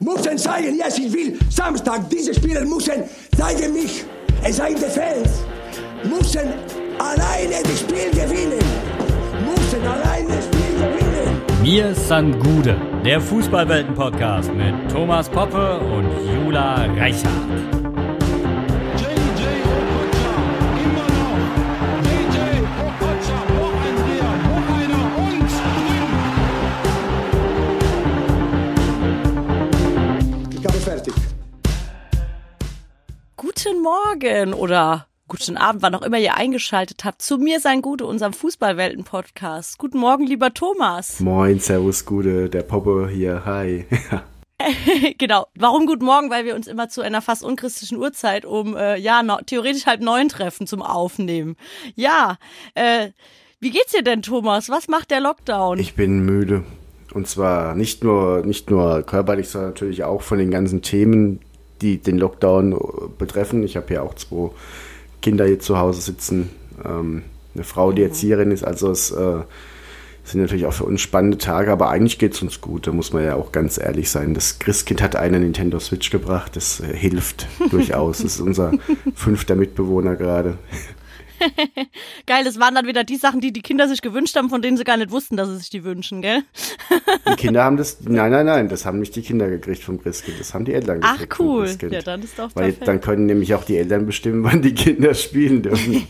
müssen zeigen, yes, ich will. Samstag, diese Spieler müssen zeigen mich. Es seien die Fans. Müssen alleine das Spiel gewinnen. Müssen alleine das Spiel gewinnen. Mir san Gude, der Fußballwelten-Podcast mit Thomas Poppe und Jula Reichhardt. Morgen oder guten Abend, wann auch immer ihr eingeschaltet habt, zu mir sein Gute, unserem Fußballwelten-Podcast. Guten Morgen, lieber Thomas. Moin, Servus, Gude, der Poppe hier, hi. genau. Warum guten Morgen? Weil wir uns immer zu einer fast unchristlichen Uhrzeit um, äh, ja, no, theoretisch halb neun treffen zum Aufnehmen. Ja, äh, wie geht's dir denn, Thomas? Was macht der Lockdown? Ich bin müde. Und zwar nicht nur, nicht nur körperlich, sondern natürlich auch von den ganzen Themen, die den Lockdown äh, betreffen. Ich habe hier auch zwei Kinder hier zu Hause sitzen. Ähm, eine Frau, die Erzieherin ist, also es äh, sind natürlich auch für uns spannende Tage, aber eigentlich geht's uns gut, da muss man ja auch ganz ehrlich sein. Das Christkind hat eine Nintendo Switch gebracht, das äh, hilft durchaus. Das ist unser fünfter Mitbewohner gerade. Geil, das waren dann wieder die Sachen, die die Kinder sich gewünscht haben, von denen sie gar nicht wussten, dass sie sich die wünschen, gell? Die Kinder haben das, nein, nein, nein, das haben nicht die Kinder gekriegt vom Christkind, das haben die Eltern Ach, gekriegt. vom cool. Ja, dann ist doch Weil perfekt. dann können nämlich auch die Eltern bestimmen, wann die Kinder spielen dürfen.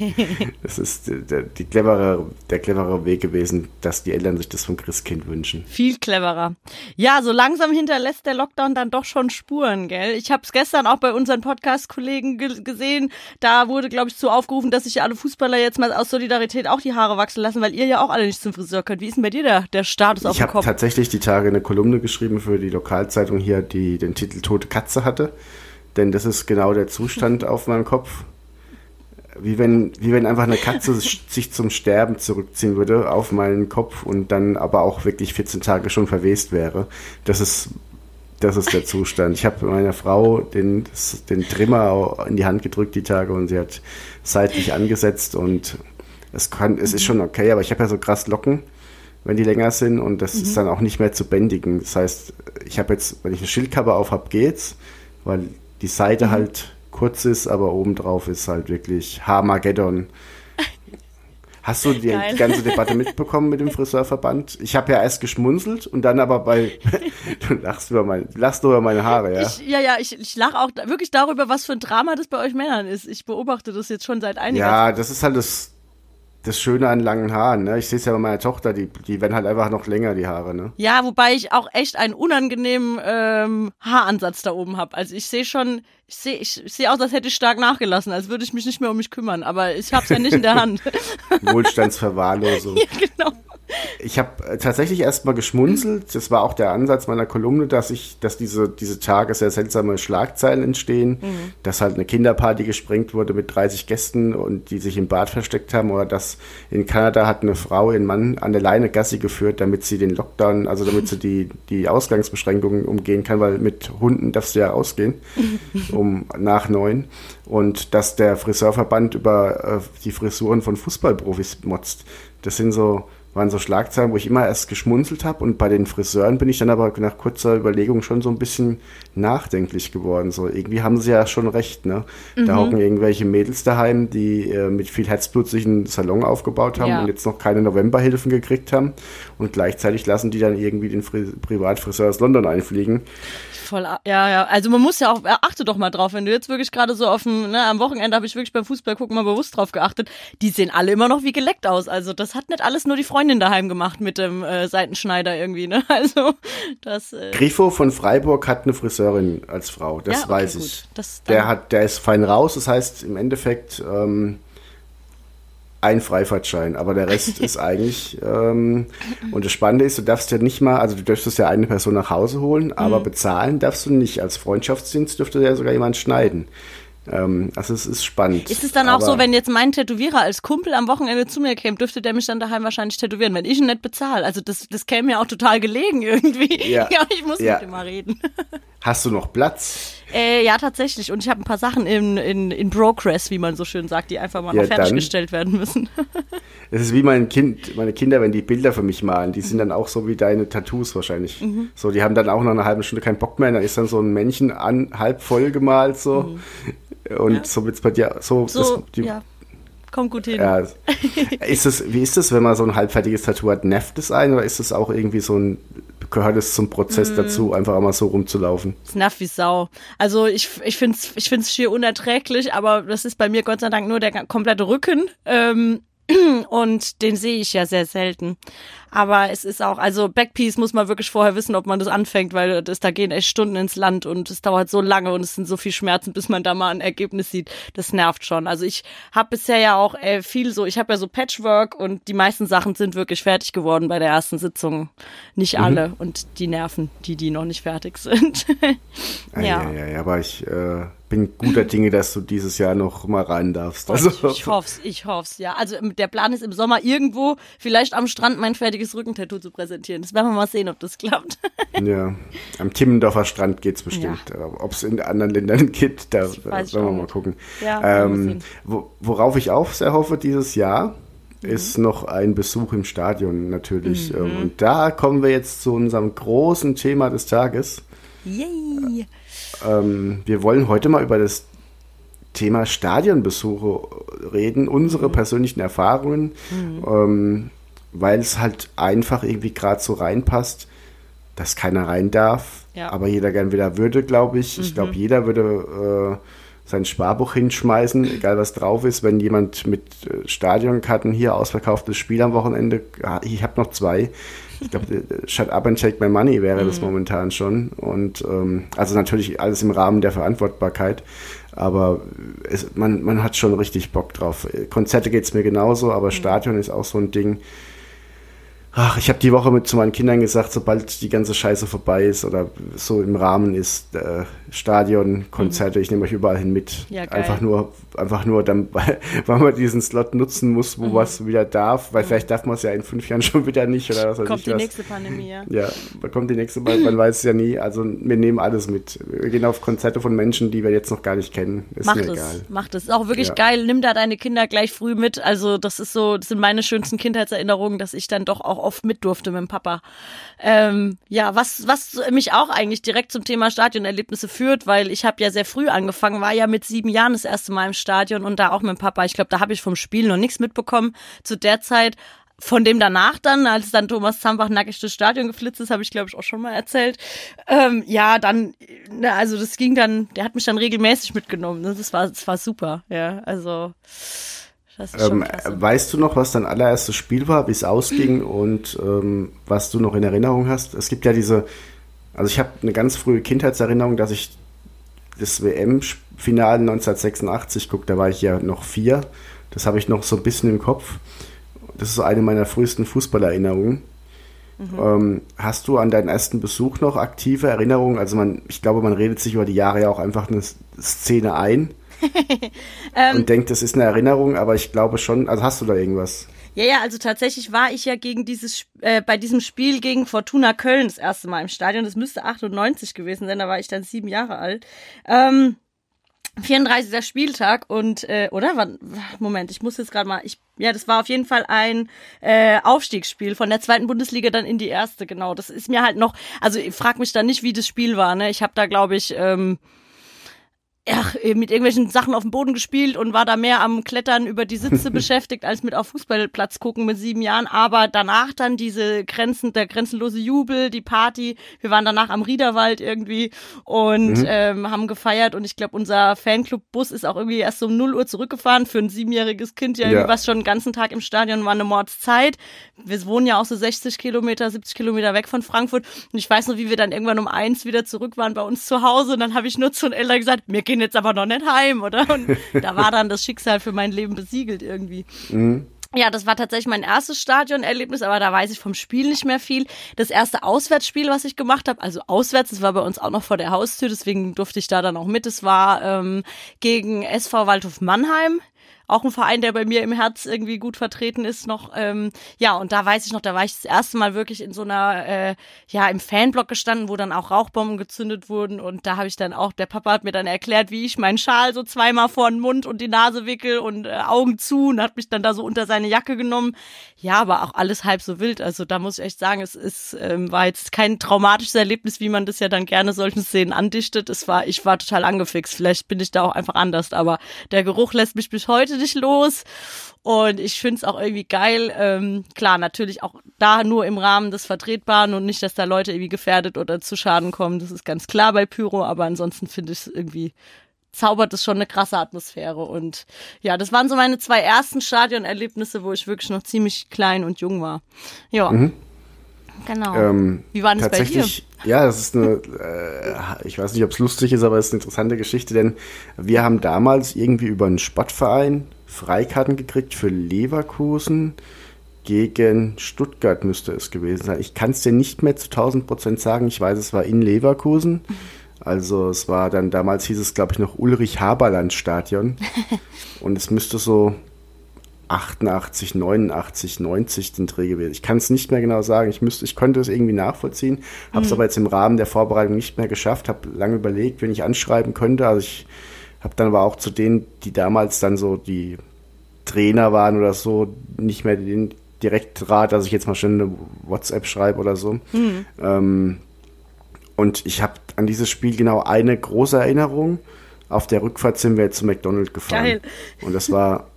das ist der, die clevere, der clevere Weg gewesen, dass die Eltern sich das vom Christkind wünschen. Viel cleverer. Ja, so langsam hinterlässt der Lockdown dann doch schon Spuren, gell? Ich habe es gestern auch bei unseren Podcast-Kollegen ge gesehen. Da wurde, glaube ich, zu aufgerufen, dass sich alle Fußballer jetzt mal aus Solidarität auch die Haare wachsen lassen, weil ihr ja auch alle nicht zum Friseur könnt. Wie ist denn bei dir der, der Status auf Ich dem habe Kopf? tatsächlich die Tage eine Kolumne geschrieben für die Lokalzeitung hier, die den Titel Tote Katze hatte. Denn das ist genau der Zustand auf meinem Kopf. Wie wenn, wie wenn einfach eine Katze sich sich zum Sterben zurückziehen würde auf meinen Kopf und dann aber auch wirklich 14 Tage schon verwest wäre. Das ist, das ist der Zustand. Ich habe meiner Frau den, den Trimmer in die Hand gedrückt die Tage und sie hat seitlich angesetzt und es kann, es ist schon okay, aber ich habe ja so krass Locken wenn die länger sind und das ist dann auch nicht mehr zu bändigen. Das heißt, ich habe jetzt, wenn ich eine Schildkappe auf habe, geht's, weil die Seite halt kurz ist, aber obendrauf ist halt wirklich Harmageddon. Hast du die, Geil. ganze Debatte mitbekommen mit dem Friseurverband? Ich habe ja erst geschmunzelt und dann aber bei, du lachst über mein, lachst nur über meine Haare, ja? Ich, ja, ja, ich, ich lache auch wirklich darüber, was für ein Drama das bei euch Männern ist. Ich beobachte das jetzt schon seit einiger Ja, das ist halt das, das Schöne an langen Haaren, ne? Ich sehe es ja bei meiner Tochter, die, die werden halt einfach noch länger, die Haare, ne? Ja, wobei ich auch echt einen unangenehmen ähm, Haaransatz da oben habe. Also ich sehe schon, ich sehe ich, ich sehe aus, als hätte ich stark nachgelassen, als würde ich mich nicht mehr um mich kümmern. Aber ich habe es ja nicht in der Hand. Wohlstandsverwahrlosung. ja, genau. Ich habe äh, tatsächlich erstmal geschmunzelt. Das war auch der Ansatz meiner Kolumne, dass ich, dass diese, diese Tage sehr seltsame Schlagzeilen entstehen, dass halt eine Kinderparty gesprengt wurde mit 30 Gästen und die sich im Bad versteckt haben oder dass in Kanada hat eine Frau ihren Mann an der Leine Gassi geführt, damit sie den Lockdown, also damit sie die, die Ausgangsbeschränkungen umgehen kann, weil mit Hunden darfst du ja ausgehen um nach neun und dass der Friseurverband über äh, die Frisuren von Fußballprofis motzt. Das sind so waren so Schlagzeilen, wo ich immer erst geschmunzelt habe und bei den Friseuren bin ich dann aber nach kurzer Überlegung schon so ein bisschen nachdenklich geworden. So irgendwie haben sie ja schon recht, ne? Da hocken irgendwelche Mädels daheim, die äh, mit viel Herzblut sich einen Salon aufgebaut haben Ja. und jetzt noch keine Novemberhilfen gekriegt haben und gleichzeitig lassen die dann irgendwie den Fri Privatfriseur aus London einfliegen. Voll, ja, ja. Also man muss ja auch, achte doch mal drauf, wenn du jetzt wirklich gerade so auf dem, ne, am Wochenende habe ich wirklich beim Fußball gucken mal bewusst drauf geachtet. Die sehen alle immer noch wie geleckt aus. Also das hat nicht alles nur die Freundin daheim gemacht mit dem äh, Seitenschneider irgendwie, ne? Also das. Äh, Grifo von Freiburg hat eine Friseurin als Frau, das Ja, okay, weiß ich. Das der hat, der ist fein raus, das heißt im Endeffekt ähm, ein Freifahrtschein, aber der Rest ist eigentlich ähm, und das Spannende ist, du darfst ja nicht mal, also du dürftest ja eine Person nach Hause holen, aber Mhm. bezahlen darfst du nicht. Als Freundschaftsdienst dürfte ja sogar jemand schneiden. Ähm, also es ist spannend. Ist es dann auch so, wenn jetzt mein Tätowierer als Kumpel am Wochenende zu mir käme, dürfte der mich dann daheim wahrscheinlich tätowieren, wenn ich ihn nicht bezahle? Also das, das käme mir auch total gelegen irgendwie. Ja. ich muss Ja. mit ihm mal reden. Hast du noch Platz? Äh, ja, tatsächlich. Und ich habe ein paar Sachen in, in, in Progress, wie man so schön sagt, die einfach mal Ja, noch fertiggestellt werden müssen. Es ist wie mein Kind, meine Kinder, wenn die Bilder für mich malen, die sind dann auch so wie deine Tattoos wahrscheinlich. Mhm. So, die haben dann auch nach einer halben Stunde keinen Bock mehr, dann ist dann so ein Männchen an, halb voll gemalt so. Und so wird's bei dir so, Mhm. So, das, die, ja. Kommt gut hin. Ja. Ist es, wie ist es, wenn man so ein halbfertiges Tattoo hat? Nervt es einen oder ist es auch irgendwie so ein, gehört es zum Prozess Mhm. dazu, einfach einmal so rumzulaufen? Es nervt wie Sau. Also ich, ich finde es ich find's schier unerträglich, aber das ist bei mir Gott sei Dank nur der komplette Rücken. Ähm, und den sehe ich ja sehr selten. Aber es ist auch, also Backpiece muss man wirklich vorher wissen, ob man das anfängt, weil das, da gehen echt Stunden ins Land und es dauert so lange und es sind so viel Schmerzen, bis man da mal ein Ergebnis sieht. Das nervt schon. Also ich habe bisher ja auch äh, viel so, ich habe ja so Patchwork und die meisten Sachen sind wirklich fertig geworden bei der ersten Sitzung. Nicht alle und die nerven, die, die noch nicht fertig sind. Ja, ja. ja, ja, aber ich äh, bin guter Dinge, dass du dieses Jahr noch mal rein darfst. Also, ich, ich hoff's, ich hoff's, ja. Also ähm, der Plan ist im Sommer irgendwo vielleicht am Strand mein fertiges Rückentattoo zu präsentieren. Das werden wir mal sehen, ob das klappt. ja, am Timmendorfer Strand geht's bestimmt. Ob es in anderen Ländern geht, da ich wir mal gucken. Ja, ähm, wo, worauf ich auch sehr hoffe dieses Jahr, Mhm. ist noch ein Besuch im Stadion natürlich. Ähm, Und da kommen wir jetzt zu unserem großen Thema des Tages. Yay! Ähm, wir wollen heute mal über das Thema Stadionbesuche reden, unsere persönlichen Erfahrungen, ähm, weil es halt einfach irgendwie gerade so reinpasst, dass keiner rein darf, Ja. aber jeder gern wieder würde, glaube ich. Ich glaube, jeder würde äh, sein Sparbuch hinschmeißen, egal was drauf ist, wenn jemand mit äh, Stadionkarten hier ausverkauftes Spiel am Wochenende, ah, ich habe noch zwei. Ich glaube, äh, Shut Up and Take My Money wäre das momentan schon. Und ähm, also natürlich alles im Rahmen der Verantwortbarkeit. Aber es, man, man hat schon richtig Bock drauf. Konzerte geht's mir genauso, aber Stadion ist auch so ein Ding. Ach, ich habe die Woche mit zu meinen Kindern gesagt, sobald die ganze Scheiße vorbei ist oder so im Rahmen ist, äh, Stadion, Konzerte, ich nehme euch überall hin mit. Ja, geil. einfach nur, einfach nur, dann, weil man diesen Slot nutzen muss, wo was wieder darf, weil vielleicht darf man es ja in fünf Jahren schon wieder nicht oder was weiß Kommt ich die was. nächste Pandemie, ja. Ja, da kommt die nächste Mal, man weiß es ja nie. Also wir nehmen alles mit. Wir gehen auf Konzerte von Menschen, die wir jetzt noch gar nicht kennen. Ist Macht mir es, egal. macht es. Ist auch wirklich Ja. geil. Nimm da deine Kinder gleich früh mit. Also das ist so, das sind meine schönsten Kindheitserinnerungen, dass ich dann doch auch oft mit durfte mit dem Papa. Ähm, ja, was, was mich auch eigentlich direkt zum Thema Stadionerlebnisse führt, weil ich habe ja sehr früh angefangen, war ja mit sieben Jahren das erste Mal im Stadion und da auch mit dem Papa. Ich glaube, da habe ich vom Spiel noch nichts mitbekommen. Zu der Zeit von dem danach dann, als dann Thomas Zambach nackig durchs Stadion geflitzt ist, habe ich glaube ich auch schon mal erzählt. Ähm, ja, dann, na, also das ging dann, der hat mich dann regelmäßig mitgenommen. ne? Das war, das war super, ja, also das Ähm, weißt du noch, was dein allererstes Spiel war, wie es ausging und ähm, was du noch in Erinnerung hast? Es gibt ja diese, also ich habe eine ganz frühe Kindheitserinnerung, dass ich das WM-Finale 1986 guck, da war ich ja noch vier. Das habe ich noch so ein bisschen im Kopf. Das ist eine meiner frühesten Fußballerinnerungen. Ähm, hast du an deinen ersten Besuch noch aktive Erinnerungen? Also man, ich glaube, man redet sich über die Jahre ja auch einfach eine Szene ein Ähm. und denkt, das ist eine Erinnerung, aber ich glaube schon, also hast du da irgendwas? Ja, ja, also tatsächlich war ich ja gegen dieses äh, bei diesem Spiel gegen Fortuna Köln das erste Mal im Stadion. Das müsste 98 gewesen sein, da war ich dann sieben Jahre alt. Ähm, 34. Spieltag und äh, oder wann Moment, ich muss jetzt gerade mal ich ja, das war auf jeden Fall ein äh, Aufstiegsspiel von der zweiten Bundesliga dann in die erste, genau. Das ist mir halt noch, also ich frag mich da nicht, wie das Spiel war, ne? Ich habe da glaube ich ähm, ja, mit irgendwelchen Sachen auf dem Boden gespielt und war da mehr am Klettern über die Sitze beschäftigt, als mit auf Fußballplatz gucken mit sieben Jahren. Aber danach dann diese Grenzen, der grenzenlose Jubel, die Party. Wir waren danach am Riederwald irgendwie und ähm, haben gefeiert. Und ich glaube, unser Fanclub-Bus ist auch irgendwie erst um 0 Uhr zurückgefahren. Für ein siebenjähriges Kind ja, Ja. was schon den ganzen Tag im Stadion war eine Mordszeit. Wir wohnen ja auch so 60 Kilometer, 70 Kilometer weg von Frankfurt. Und ich weiß noch, wie wir dann irgendwann um eins wieder zurück waren bei uns zu Hause. Und dann habe ich nur zu den Eltern gesagt, wir gehen jetzt aber noch nicht heim, oder? Und da war dann das Schicksal für mein Leben besiegelt irgendwie. Ja, das war tatsächlich mein erstes Stadionerlebnis, aber da weiß ich vom Spiel nicht mehr viel. Das erste Auswärtsspiel, was ich gemacht habe, also auswärts, das war bei uns auch noch vor der Haustür, deswegen durfte ich da dann auch mit. Es war ähm, gegen SV Waldhof Mannheim auch ein Verein, der bei mir im Herz irgendwie gut vertreten ist noch. Ähm, ja, und da weiß ich noch, da war ich das erste Mal wirklich in so einer, äh, ja, im Fanblock gestanden, wo dann auch Rauchbomben gezündet wurden. Und da habe ich dann auch, der Papa hat mir dann erklärt, wie ich meinen Schal so zweimal vor den Mund und die Nase wickel und äh, Augen zu und hat mich dann da so unter seine Jacke genommen. Ja, aber auch alles halb so wild. Also da muss ich echt sagen, es ist, ähm, war jetzt kein traumatisches Erlebnis, wie man das ja dann gerne solchen Szenen andichtet. Es war, ich war total angefixt. Vielleicht bin ich da auch einfach anders, aber der Geruch lässt mich bis heute nicht los. Und ich finde es auch irgendwie geil. Ähm, klar, natürlich auch da nur im Rahmen des Vertretbaren und nicht, dass da Leute irgendwie gefährdet oder zu Schaden kommen. Das ist ganz klar bei Pyro, aber ansonsten finde ich es irgendwie zaubert es schon eine krasse Atmosphäre. Und ja, das waren so meine zwei ersten Stadionerlebnisse, wo ich wirklich noch ziemlich klein und jung war. Ja. Genau. Ähm, Wie war das bei dir? Ja, das ist eine, äh, ich weiß nicht, ob es lustig ist, aber es ist eine interessante Geschichte, denn wir haben damals irgendwie über einen Sportverein Freikarten gekriegt für Leverkusen gegen Stuttgart müsste es gewesen sein. Ich kann es dir nicht mehr zu 1000 Prozent sagen. Ich weiß, es war in Leverkusen. Also es war dann, damals hieß es, glaube ich, noch Ulrich-Haberland-Stadion. Und es müsste so 88, 89, 90 den Dreh gewesen. Ich kann es nicht mehr genau sagen. Ich müsste, ich konnte es irgendwie nachvollziehen, habe es aber jetzt im Rahmen der Vorbereitung nicht mehr geschafft. Habe lange überlegt, wen ich anschreiben könnte. Also ich habe dann aber auch zu denen, die damals dann so die Trainer waren oder so, nicht mehr den Direktrat, dass ich jetzt mal schnell eine WhatsApp schreibe oder so. Ähm, und ich habe an dieses Spiel genau eine große Erinnerung. Auf der Rückfahrt sind wir zu McDonald's gefahren. Geil. Und das war,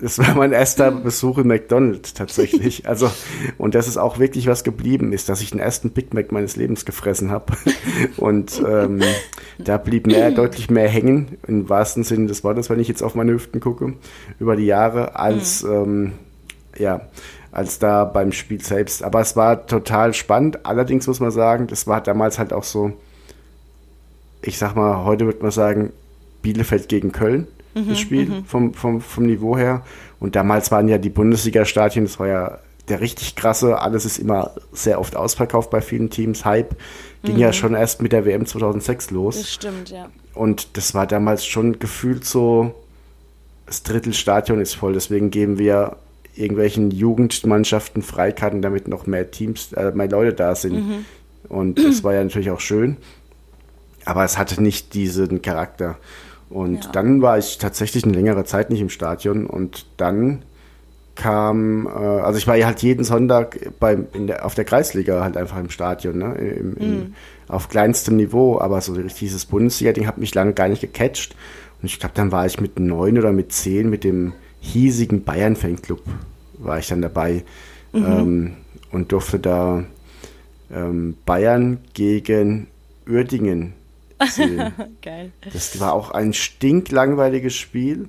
das war mein erster Besuch in McDonald's tatsächlich. Also, und das ist auch wirklich was geblieben ist, dass ich den ersten Big Mac meines Lebens gefressen habe. Und ähm, da blieb mehr, deutlich mehr hängen, im wahrsten Sinne des Wortes, wenn ich jetzt auf meine Hüften gucke, über die Jahre, als ähm, ja, als da beim Spiel selbst. Aber es war total spannend. Allerdings muss man sagen, das war damals halt auch so, ich sag mal, heute würde man sagen, Bielefeld gegen Köln, das Spiel vom, vom, vom Niveau her. Und damals waren ja die Bundesliga-Stadien, das war ja der richtig krasse, alles ist immer sehr oft ausverkauft bei vielen Teams. Hype ging ja schon erst mit der WM 2006 los. Das stimmt, ja. Und das war damals schon gefühlt so, das Drittelstadion ist voll, deswegen geben wir irgendwelchen Jugendmannschaften Freikarten, damit noch mehr Teams, äh, mehr Leute da sind. Und das war ja natürlich auch schön. Aber es hatte nicht diesen Charakter. Und Ja. dann war ich tatsächlich eine längere Zeit nicht im Stadion und dann kam, äh, also ich war ja halt jeden Sonntag beim, in der, auf der Kreisliga halt einfach im Stadion, ne? Im, im, auf kleinstem Niveau, aber so dieses Bundesliga-Ding hat mich lange gar nicht gecatcht. Und ich glaube, dann war ich mit neun oder mit zehn mit dem hiesigen Bayern-Fanclub war ich dann dabei ähm, und durfte da ähm, Bayern gegen Uerdingen sehen. Geil. Das war auch ein stinklangweiliges Spiel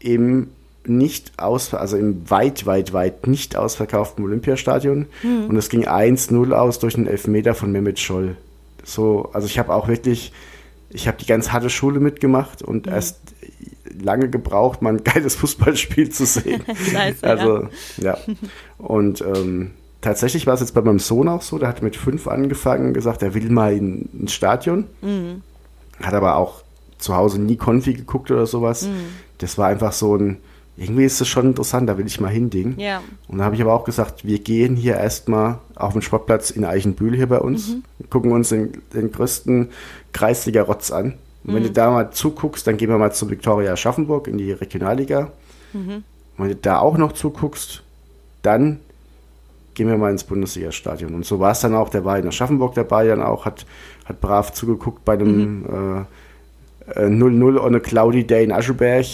im nicht aus, also im weit, weit, weit nicht ausverkauften Olympiastadion. Und es ging 1-0 aus durch einen Elfmeter von Mehmet Scholl. So, also ich habe auch wirklich, ich habe die ganz harte Schule mitgemacht und erst lange gebraucht, mal ein geiles Fußballspiel zu sehen. Scheiße, also, ja. Und ähm, tatsächlich war es jetzt bei meinem Sohn auch so, der hat mit fünf angefangen, gesagt, er will mal in, ins Stadion. Hat aber auch zu Hause nie Konfi geguckt oder sowas. Das war einfach so ein, irgendwie ist es schon interessant, da will ich mal hin, Ding. Ja. Und da habe ich aber auch gesagt, wir gehen hier erstmal auf den Sportplatz in Eichenbühl hier bei uns, gucken uns den, den größten Kreisliga-Rotz an. Und wenn du da mal zuguckst, dann gehen wir mal zu Viktoria Aschaffenburg in die Regionalliga. Und wenn du da auch noch zuguckst, dann gehen wir mal ins Bundesliga-Stadion. Und so war es dann auch, der war in Aschaffenburg dabei, dann auch, hat, hat brav zugeguckt bei dem äh, äh, 0-0 on a cloudy day in Ascheberg.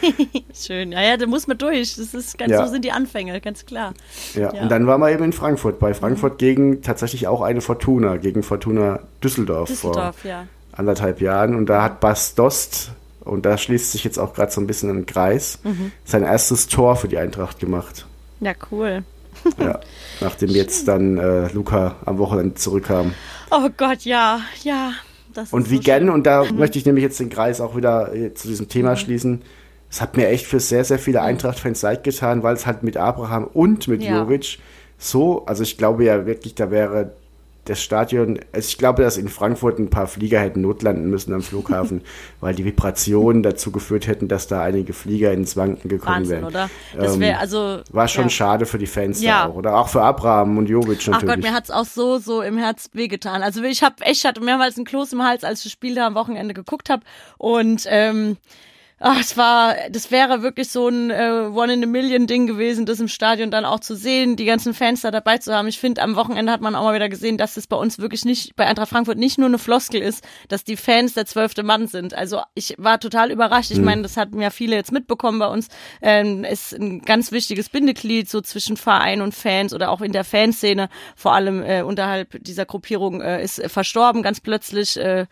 Schön. Ja, ja, da muss man durch. Das ist ganz Ja. so sind die Anfänge, ganz klar. Ja, Ja. und dann waren wir eben in Frankfurt, bei Frankfurt gegen tatsächlich auch eine Fortuna, gegen Fortuna Düsseldorf, Düsseldorf, vor ja. anderthalb Jahren. Und da hat Bas Dost, und da schließt sich jetzt auch gerade so ein bisschen ein Kreis, Mhm. sein erstes Tor für die Eintracht gemacht. Ja, cool. Ja, nachdem jetzt dann äh, Luca am Wochenende zurückkam. Oh Gott, ja, ja. Und wie so gern, und da möchte ich nämlich jetzt den Kreis auch wieder äh, zu diesem Thema schließen. Es hat mir echt für sehr, sehr viele Eintracht-Fans leid getan, weil es halt mit Abraham und mit Ja. Jovic so, also ich glaube ja wirklich, da wäre das Stadion, also ich glaube, dass in Frankfurt ein paar Flieger hätten notlanden müssen am Flughafen, weil die Vibrationen dazu geführt hätten, dass da einige Flieger ins Wanken gekommen Wahnsinn, wären. oder? Das wäre also. War schon ja. schade für die Fans Ja. da auch. Oder auch für Abraham und Jovic Ach natürlich. Gott, mir hat's auch so, so im Herz wehgetan. Also ich habe echt, ich hatte mehrmals ein Kloß im Hals, als ich das Spiel da am Wochenende geguckt habe. Und ähm, ach, es war, das wäre wirklich so ein äh, One-in-a-Million-Ding gewesen, das im Stadion dann auch zu sehen, die ganzen Fans da dabei zu haben. Ich finde, am Wochenende hat man auch mal wieder gesehen, dass es bei uns wirklich nicht, bei Eintracht Frankfurt nicht nur eine Floskel ist, dass die Fans der zwölfte Mann sind. Also ich war total überrascht. Ich meine, das hatten ja viele jetzt mitbekommen bei uns. Ähm, ist ein ganz wichtiges Bindeglied so zwischen Verein und Fans oder auch in der Fanszene, vor allem äh, unterhalb dieser Gruppierung, äh, ist verstorben ganz plötzlich. Äh,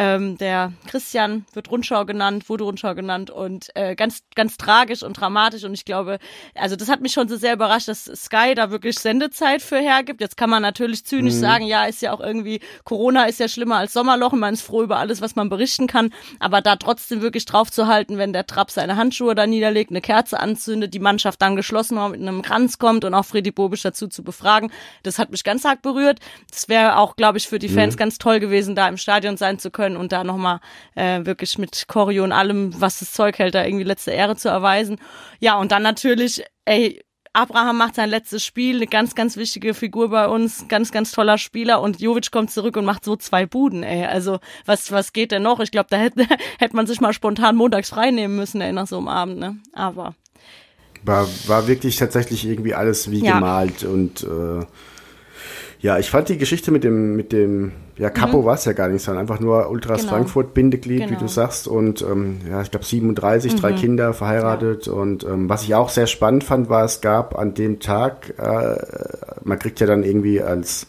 ähm, der Christian wird Rundschau genannt, wurde Rundschau genannt und äh, ganz, ganz tragisch und dramatisch. Und ich glaube, also das hat mich schon so sehr überrascht, dass Sky da wirklich Sendezeit für hergibt. Jetzt kann man natürlich zynisch sagen, ja, ist ja auch irgendwie, Corona ist ja schlimmer als Sommerloch und man ist froh über alles, was man berichten kann. Aber da trotzdem wirklich drauf zu halten, wenn der Trapp seine Handschuhe da niederlegt, eine Kerze anzündet, die Mannschaft dann geschlossen war, mit einem Kranz kommt und auch Freddy Bobisch dazu zu befragen, das hat mich ganz arg berührt. Das wäre auch, glaube ich, für die Fans ganz toll gewesen, da im Stadion sein zu können und da nochmal äh, wirklich mit Choreo und allem, was das Zeug hält, da irgendwie letzte Ehre zu erweisen. Ja, und dann natürlich, ey, Abraham macht sein letztes Spiel, eine ganz, ganz wichtige Figur bei uns, ganz, ganz toller Spieler und Jovic kommt zurück und macht so zwei Buden, ey. Also, was, was geht denn noch? Ich glaube, da hätte, hätte man sich mal spontan montags frei nehmen müssen, ey, nach so einem Abend, ne? Aber, War, war wirklich tatsächlich irgendwie alles wie Ja. gemalt und äh, ja, ich fand die Geschichte mit dem, mit dem, ja, Capo war es ja gar nicht, sondern einfach nur Ultras Mhm. Genau. Frankfurt Bindeglied, wie Genau. du sagst, und ähm, ja, ich glaube 37, drei Kinder verheiratet. Und ähm, was ich auch sehr spannend fand, war, es gab an dem Tag, äh, man kriegt ja dann irgendwie als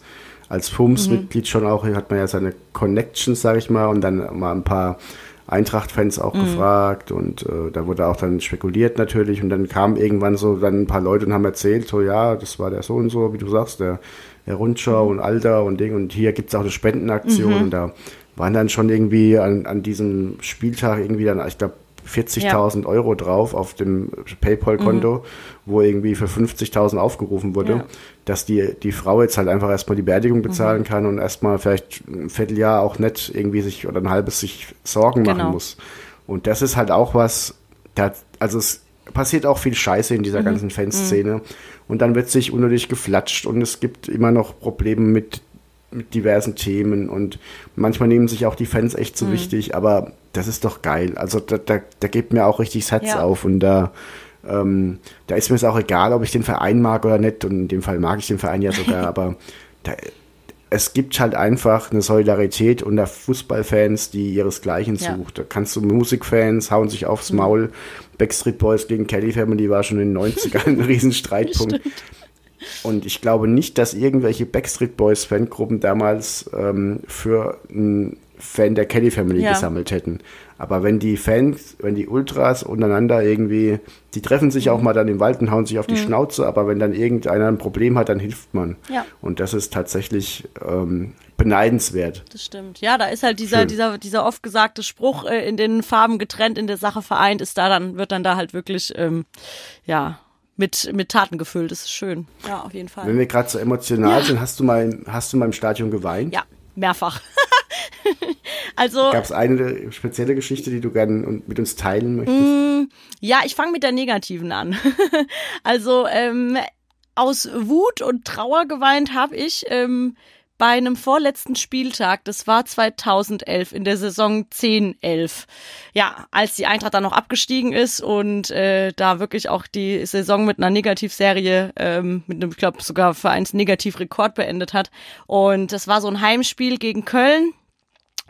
als FUMS-Mitglied schon auch, hier hat man ja seine Connections, sag ich mal, und dann mal ein paar Eintracht-Fans auch gefragt. Und äh, da wurde auch dann spekuliert natürlich. Und dann kamen irgendwann so dann ein paar Leute und haben erzählt, so ja, das war der so und so, wie du sagst, der, der Rundschau und Alter und Ding und hier gibt's auch eine Spendenaktion und da waren dann schon irgendwie an, an diesem Spieltag irgendwie dann, ich glaube, 40.000 Euro drauf auf dem PayPal-Konto, wo irgendwie für 50.000 aufgerufen wurde, Ja. dass die, die Frau jetzt halt einfach erstmal die Beerdigung bezahlen kann und erstmal vielleicht ein Vierteljahr auch nicht irgendwie sich oder ein halbes sich Sorgen Genau. machen muss. Und das ist halt auch was, da, also es passiert auch viel Scheiße in dieser ganzen Fanszene und dann wird sich unnötig geflatscht und es gibt immer noch Probleme mit mit diversen Themen und manchmal nehmen sich auch die Fans echt Mhm. so wichtig, aber das ist doch geil. Also da, da, da gibt mir auch richtig das Herz Ja. auf und da, ähm, da ist mir es auch egal, ob ich den Verein mag oder nicht und in dem Fall mag ich den Verein ja sogar, aber da, es gibt halt einfach eine Solidarität unter Fußballfans, die ihresgleichen Ja. sucht. Da kannst du Musikfans hauen sich aufs Maul. Backstreet Boys gegen Kelly Family war schon in den 90ern ein Riesenstreitpunkt. Und ich glaube nicht, dass irgendwelche Backstreet Boys Fangruppen damals ähm, für einen Fan der Kelly Family Ja. gesammelt hätten. Aber wenn die Fans, wenn die Ultras untereinander irgendwie, die treffen sich Mhm. auch mal dann im Wald und hauen sich auf die Schnauze, aber wenn dann irgendeiner ein Problem hat, dann hilft man. Ja. Und das ist tatsächlich ähm, beneidenswert. das stimmt. Ja, da ist halt dieser, Schön. dieser, dieser oft gesagte Spruch, äh, in den Farben getrennt, in der Sache vereint, ist da dann, wird dann da halt wirklich, ähm, ja, mit, mit Taten gefüllt. Das ist schön. Ja, auf jeden Fall. Wenn wir gerade so emotional sind, hast du mal, hast du mal im Stadion geweint? Ja, mehrfach. also, Gab es eine spezielle Geschichte, die du gerne mit uns teilen möchtest? Mm. ja, ich fange mit der negativen an. also, ähm, aus Wut und Trauer geweint habe ich ähm, bei einem vorletzten Spieltag, das war 2011 in der Saison 10-11. Ja, als die Eintracht dann noch abgestiegen ist und äh, da wirklich auch die Saison mit einer Negativserie, ähm, mit einem, ich glaube sogar Vereinsnegativrekord beendet hat. Und das war so ein Heimspiel gegen Köln.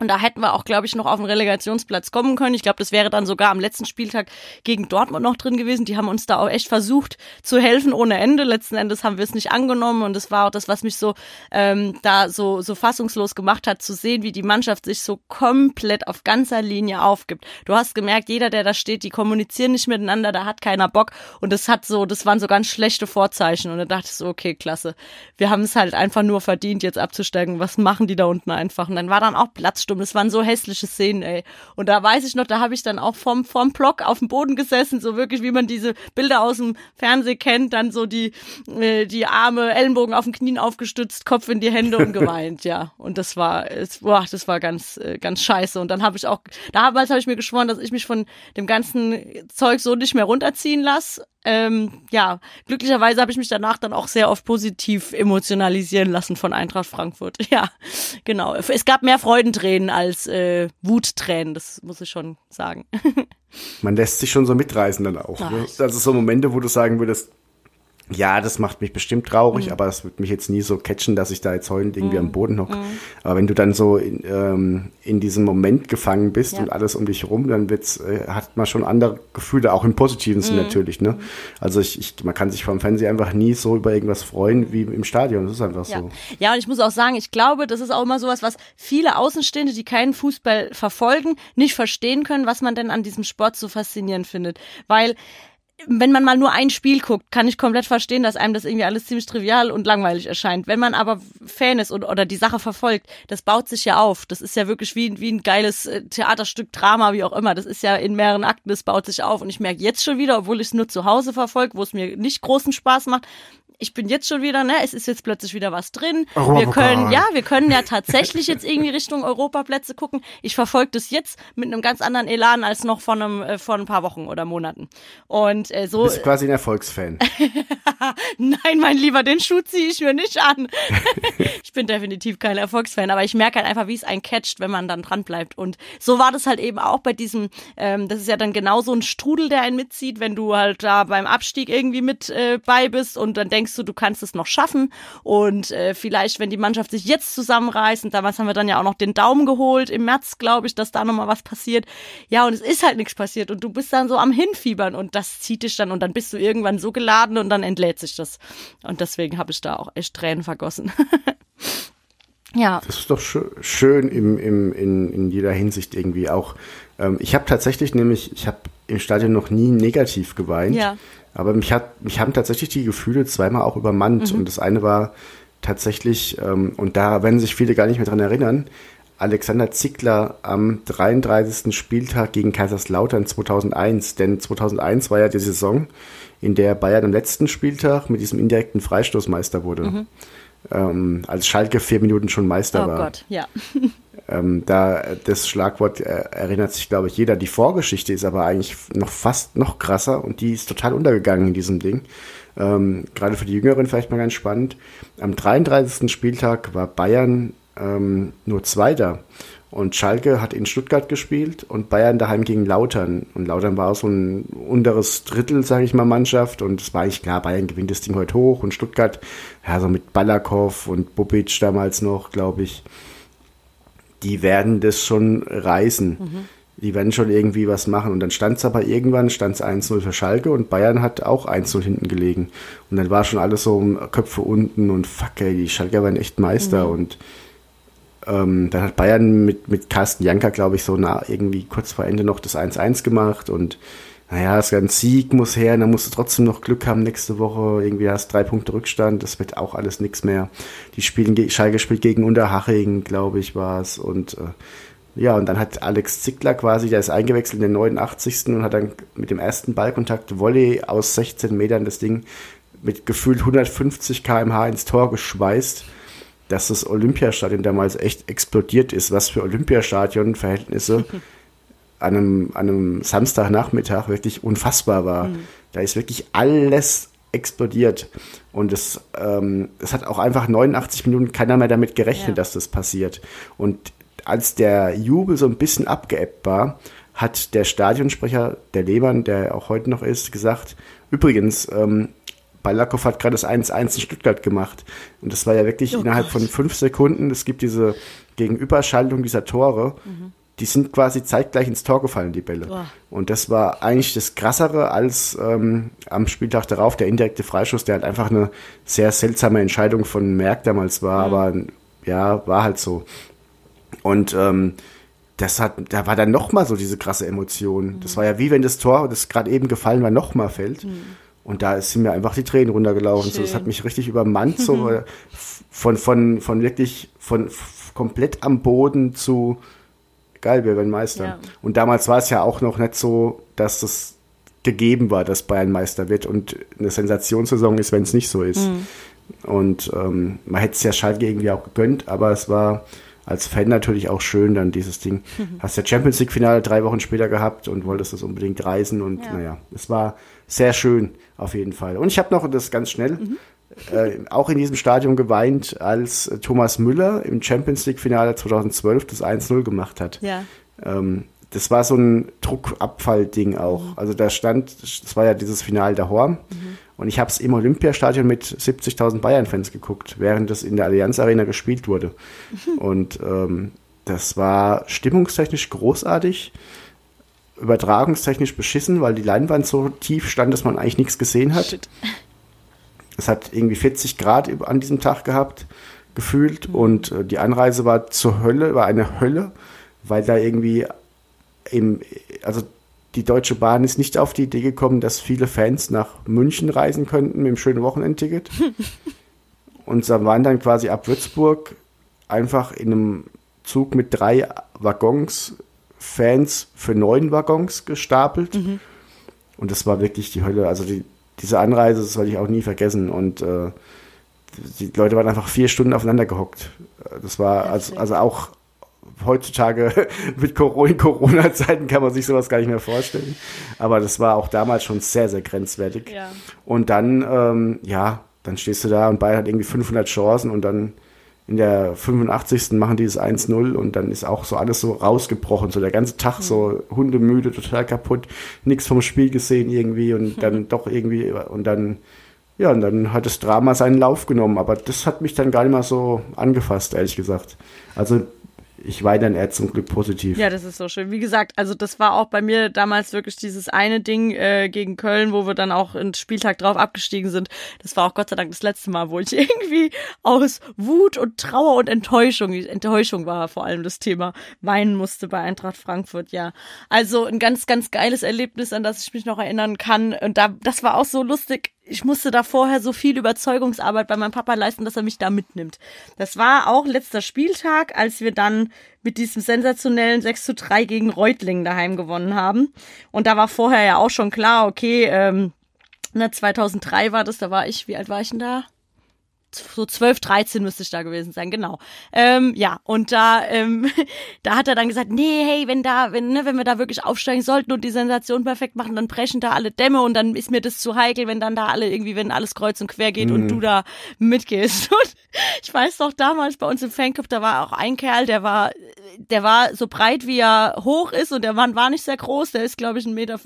Und da hätten wir auch, glaube ich, noch auf den Relegationsplatz kommen können. Ich glaube, das wäre dann sogar am letzten Spieltag gegen Dortmund noch drin gewesen. Die haben uns da auch echt versucht zu helfen ohne Ende. Letzten Endes haben wir es nicht angenommen und das war auch das, was mich so ähm, da so so fassungslos gemacht hat, zu sehen, wie die Mannschaft sich so komplett auf ganzer Linie aufgibt. Du hast gemerkt, jeder, der da steht, die kommunizieren nicht miteinander, da hat keiner Bock und das hat so, das waren so ganz schlechte Vorzeichen und da dachte ich so, okay, klasse. Wir haben es halt einfach nur verdient, jetzt abzusteigen. Was machen die da unten einfach? Und dann war dann auch Platzsturm Ansturm. Das waren so hässliche Szenen, ey. Und da weiß ich noch, da habe ich dann auch vom, vom Block auf dem Boden gesessen, so wirklich, wie man diese Bilder aus dem Fernsehen kennt, dann so die, äh, die Arme, Ellenbogen auf den Knien aufgestützt, Kopf in die Hände und geweint, ja. Und das war, es, boah, das war ganz, äh, ganz scheiße. Und dann habe ich auch, damals habe ich mir geschworen, dass ich mich von dem ganzen Zeug so nicht mehr runterziehen lasse. Ähm, ja, glücklicherweise habe ich mich danach dann auch sehr oft positiv emotionalisieren lassen von Eintracht Frankfurt. Ja, genau. Es gab mehr Freudentränen als äh, Wuttränen, das muss ich schon sagen. Man lässt sich schon so mitreißen dann auch. Ne? Also so Momente, wo du sagen würdest, ja, das macht mich bestimmt traurig, Mhm. aber das wird mich jetzt nie so catchen, dass ich da jetzt heulend irgendwie am Boden hocke. Mhm. Aber wenn du dann so in, ähm, in diesem Moment gefangen bist Ja. und alles um dich rum, dann wird's, äh, hat man schon andere Gefühle, auch im positiven Mhm. Sinn natürlich. Ne? Also ich, ich, man kann sich vom Fernseher einfach nie so über irgendwas freuen wie im Stadion. Das ist einfach Ja. so. ja, und ich muss auch sagen, ich glaube, das ist auch immer sowas, was viele Außenstehende, die keinen Fußball verfolgen, nicht verstehen können, was man denn an diesem Sport so faszinierend findet. Weil wenn man mal nur ein Spiel guckt, kann ich komplett verstehen, dass einem das irgendwie alles ziemlich trivial und langweilig erscheint. Wenn man aber Fan ist und, oder die Sache verfolgt, das baut sich ja auf. Das ist ja wirklich wie, wie ein geiles äh, Theaterstück, Drama, wie auch immer. Das ist ja in mehreren Akten, das baut sich auf. Und ich merke jetzt schon wieder, obwohl ich es nur zu Hause verfolge, wo es mir nicht großen Spaß macht, ich bin jetzt schon wieder, ne, es ist jetzt plötzlich wieder was drin. Wir können, ja, wir können ja tatsächlich jetzt irgendwie Richtung Europaplätze gucken. Ich verfolge das jetzt mit einem ganz anderen Elan als noch von einem, äh, vor ein paar Wochen oder Monaten. Und äh, so, Bist quasi ein Erfolgsfan. nein, mein Lieber, den Schuh ziehe ich mir nicht an. ich bin definitiv kein Erfolgsfan, aber ich merke halt einfach, wie es einen catcht, wenn man dann dran bleibt. Und so war das halt eben auch bei diesem, ähm, das ist ja dann genau so ein Strudel, der einen mitzieht, wenn du halt da beim Abstieg irgendwie mit äh, bei bist und dann denkst du, du kannst es noch schaffen. Und äh, vielleicht, wenn die Mannschaft sich jetzt zusammenreißt, und damals haben wir dann ja auch noch den Daumen geholt, im März, glaube ich, dass da nochmal was passiert. Ja, und es ist halt nichts passiert und du bist dann so am Hinfiebern und das zieht dich dann und dann bist du irgendwann so geladen und dann entlädt sich das. Und deswegen habe ich da auch echt Tränen vergossen. ja. Das ist doch schö schön im, im, in, in jeder Hinsicht irgendwie auch. Ähm, ich habe tatsächlich nämlich, ich habe im Stadion noch nie negativ geweint. Ja. Aber mich, hat, mich haben tatsächlich die Gefühle zweimal auch übermannt. Und das eine war tatsächlich, ähm, und da werden sich viele gar nicht mehr dran erinnern, Alexander Zickler am 33. Spieltag gegen Kaiserslautern 2001. Denn 2001 war ja die Saison, in der Bayern am letzten Spieltag mit diesem indirekten Freistoß Meister wurde. Ähm, als Schalke vier Minuten schon Meister Oh war. Gott, ja. Ähm, da das Schlagwort äh, erinnert sich, glaube ich, jeder. Die Vorgeschichte ist aber eigentlich noch fast noch krasser und die ist total untergegangen in diesem Ding. Ähm, Gerade für die Jüngeren vielleicht mal ganz spannend. Am 33. Spieltag war Bayern ähm, nur Zweiter und Schalke hat in Stuttgart gespielt und Bayern daheim gegen Lautern. Und Lautern war auch so ein unteres Drittel, sage ich mal, Mannschaft. Und es war eigentlich klar, Bayern gewinnt das Ding heute hoch. Und Stuttgart, ja, so mit Balakow und Bubic damals noch, glaube ich, die werden das schon reißen. Die werden schon irgendwie was machen. Und dann stand es aber irgendwann, stand es 1-0 für Schalke und Bayern hat auch 1-0 hinten gelegen. Und dann war schon alles so um Köpfe unten und fuck, ey, die Schalke waren echt Meister. Und ähm, dann hat Bayern mit, mit Carsten Janker, glaube ich, so nah, irgendwie kurz vor Ende noch das 1-1 gemacht und naja, es ein Sieg muss her, dann musst du trotzdem noch Glück haben nächste Woche. Irgendwie hast du drei Punkte Rückstand, das wird auch alles nichts mehr. Die spielen, Schalke spielt gegen Unterhaching, glaube ich, war es. Und äh, ja, und dann hat Alex Zickler quasi, der ist eingewechselt in den 89. und hat dann mit dem ersten Ballkontakt Volley aus 16 Metern das Ding mit gefühlt 150 km/h ins Tor geschweißt dass das Olympiastadion damals echt explodiert ist, was für Olympiastadion-Verhältnisse an einem, an einem Samstagnachmittag wirklich unfassbar war. Da ist wirklich alles explodiert. Und es, ähm, es hat auch einfach 89 Minuten keiner mehr damit gerechnet, Ja. dass das passiert. Und als der Jubel so ein bisschen abgeebbt war, hat der Stadionsprecher, der Lehmann, der auch heute noch ist, gesagt, übrigens, ähm, Balakow hat gerade das 1-1 in Stuttgart gemacht. Und das war ja wirklich innerhalb von fünf Sekunden. Es gibt diese Gegenüberschaltung dieser Tore. Die sind quasi zeitgleich ins Tor gefallen, die Bälle. Boah. Und das war eigentlich das Krassere als ähm, am Spieltag darauf der indirekte Freischuss, der halt einfach eine sehr seltsame Entscheidung von Merck damals war. Aber ja, war halt so. Und ähm, das hat, da war dann nochmal so diese krasse Emotion. Das war ja wie wenn das Tor, das gerade eben gefallen war, nochmal fällt. Und da sind mir einfach die Tränen runtergelaufen. So, das Schön. hat mich richtig übermannt, so äh, von, von, von wirklich von komplett am Boden zu geil, wir werden Meister. Ja. Und damals war es ja auch noch nicht so, dass das gegeben war, dass Bayern Meister wird und eine Sensationssaison ist, wenn es nicht so ist. Und ähm, man hätte es ja Schalke irgendwie auch gegönnt, aber es war als Fan natürlich auch schön, dann dieses Ding. Hast ja Champions League-Finale drei Wochen später gehabt und wolltest das unbedingt reisen und Ja. naja, es war sehr schön auf jeden Fall. Und ich habe noch das ganz schnell. Äh, auch in diesem Stadion geweint, als Thomas Müller im Champions League-Finale 2012 das 1-0 gemacht hat. Ja. Ähm, das war so ein Druckabfall-Ding auch. Also da stand, das war ja dieses Finale der Horm. Und ich habe es im Olympiastadion mit 70.000 Bayern-Fans geguckt, während das in der Allianz Arena gespielt wurde. Und ähm, das war stimmungstechnisch großartig, übertragungstechnisch beschissen, weil die Leinwand so tief stand, dass man eigentlich nichts gesehen hat. Shit. Es hat irgendwie 40 Grad an diesem Tag gehabt, gefühlt. Und äh, die Anreise war zur Hölle, war eine Hölle, weil da irgendwie im, also die Deutsche Bahn ist nicht auf die Idee gekommen, dass viele Fans nach München reisen könnten mit einem schönen Wochenendticket. Und da waren dann quasi ab Würzburg einfach in einem Zug mit drei Waggons Fans für neun Waggons gestapelt. Und das war wirklich die Hölle. Also die, diese Anreise, das werde ich auch nie vergessen. Und äh, die Leute waren einfach vier Stunden aufeinander gehockt. Das war also, also auch heutzutage mit Corona-Zeiten kann man sich sowas gar nicht mehr vorstellen. Aber das war auch damals schon sehr, sehr grenzwertig. Ja. Und dann, ähm, ja, dann stehst du da und Bayern hat irgendwie 500 Chancen und dann in der 85. machen die das 1-0 und dann ist auch so alles so rausgebrochen. So der ganze Tag so hundemüde, total kaputt, nichts vom Spiel gesehen irgendwie und dann doch irgendwie und dann, ja, und dann hat das Drama seinen Lauf genommen. Aber das hat mich dann gar nicht mal so angefasst, ehrlich gesagt. Also ich war dann eher zum Glück positiv. Ja, das ist so schön. Wie gesagt, also das war auch bei mir damals wirklich dieses eine Ding äh, gegen Köln, wo wir dann auch einen Spieltag drauf abgestiegen sind. Das war auch Gott sei Dank das letzte Mal, wo ich irgendwie aus Wut und Trauer und Enttäuschung, Enttäuschung war vor allem das Thema, weinen musste bei Eintracht Frankfurt, ja. Also ein ganz, ganz geiles Erlebnis, an das ich mich noch erinnern kann. Und da, das war auch so lustig ich musste da vorher so viel Überzeugungsarbeit bei meinem Papa leisten, dass er mich da mitnimmt. Das war auch letzter Spieltag, als wir dann mit diesem sensationellen 6 zu 3 gegen Reutlingen daheim gewonnen haben. Und da war vorher ja auch schon klar, okay, ähm, ne, 2003 war das, da war ich, wie alt war ich denn da? So 12, 13 müsste ich da gewesen sein, genau. Ähm, ja, und da, ähm, da hat er dann gesagt, nee, hey, wenn da, wenn, ne, wenn wir da wirklich aufsteigen sollten und die Sensation perfekt machen, dann brechen da alle Dämme und dann ist mir das zu heikel, wenn dann da alle irgendwie, wenn alles kreuz und quer geht und du da mitgehst. Und ich weiß doch damals bei uns im Fanclub, da war auch ein Kerl, der war, der war so breit, wie er hoch ist und der Mann war nicht sehr groß, der ist, glaube ich, 1,50 Meter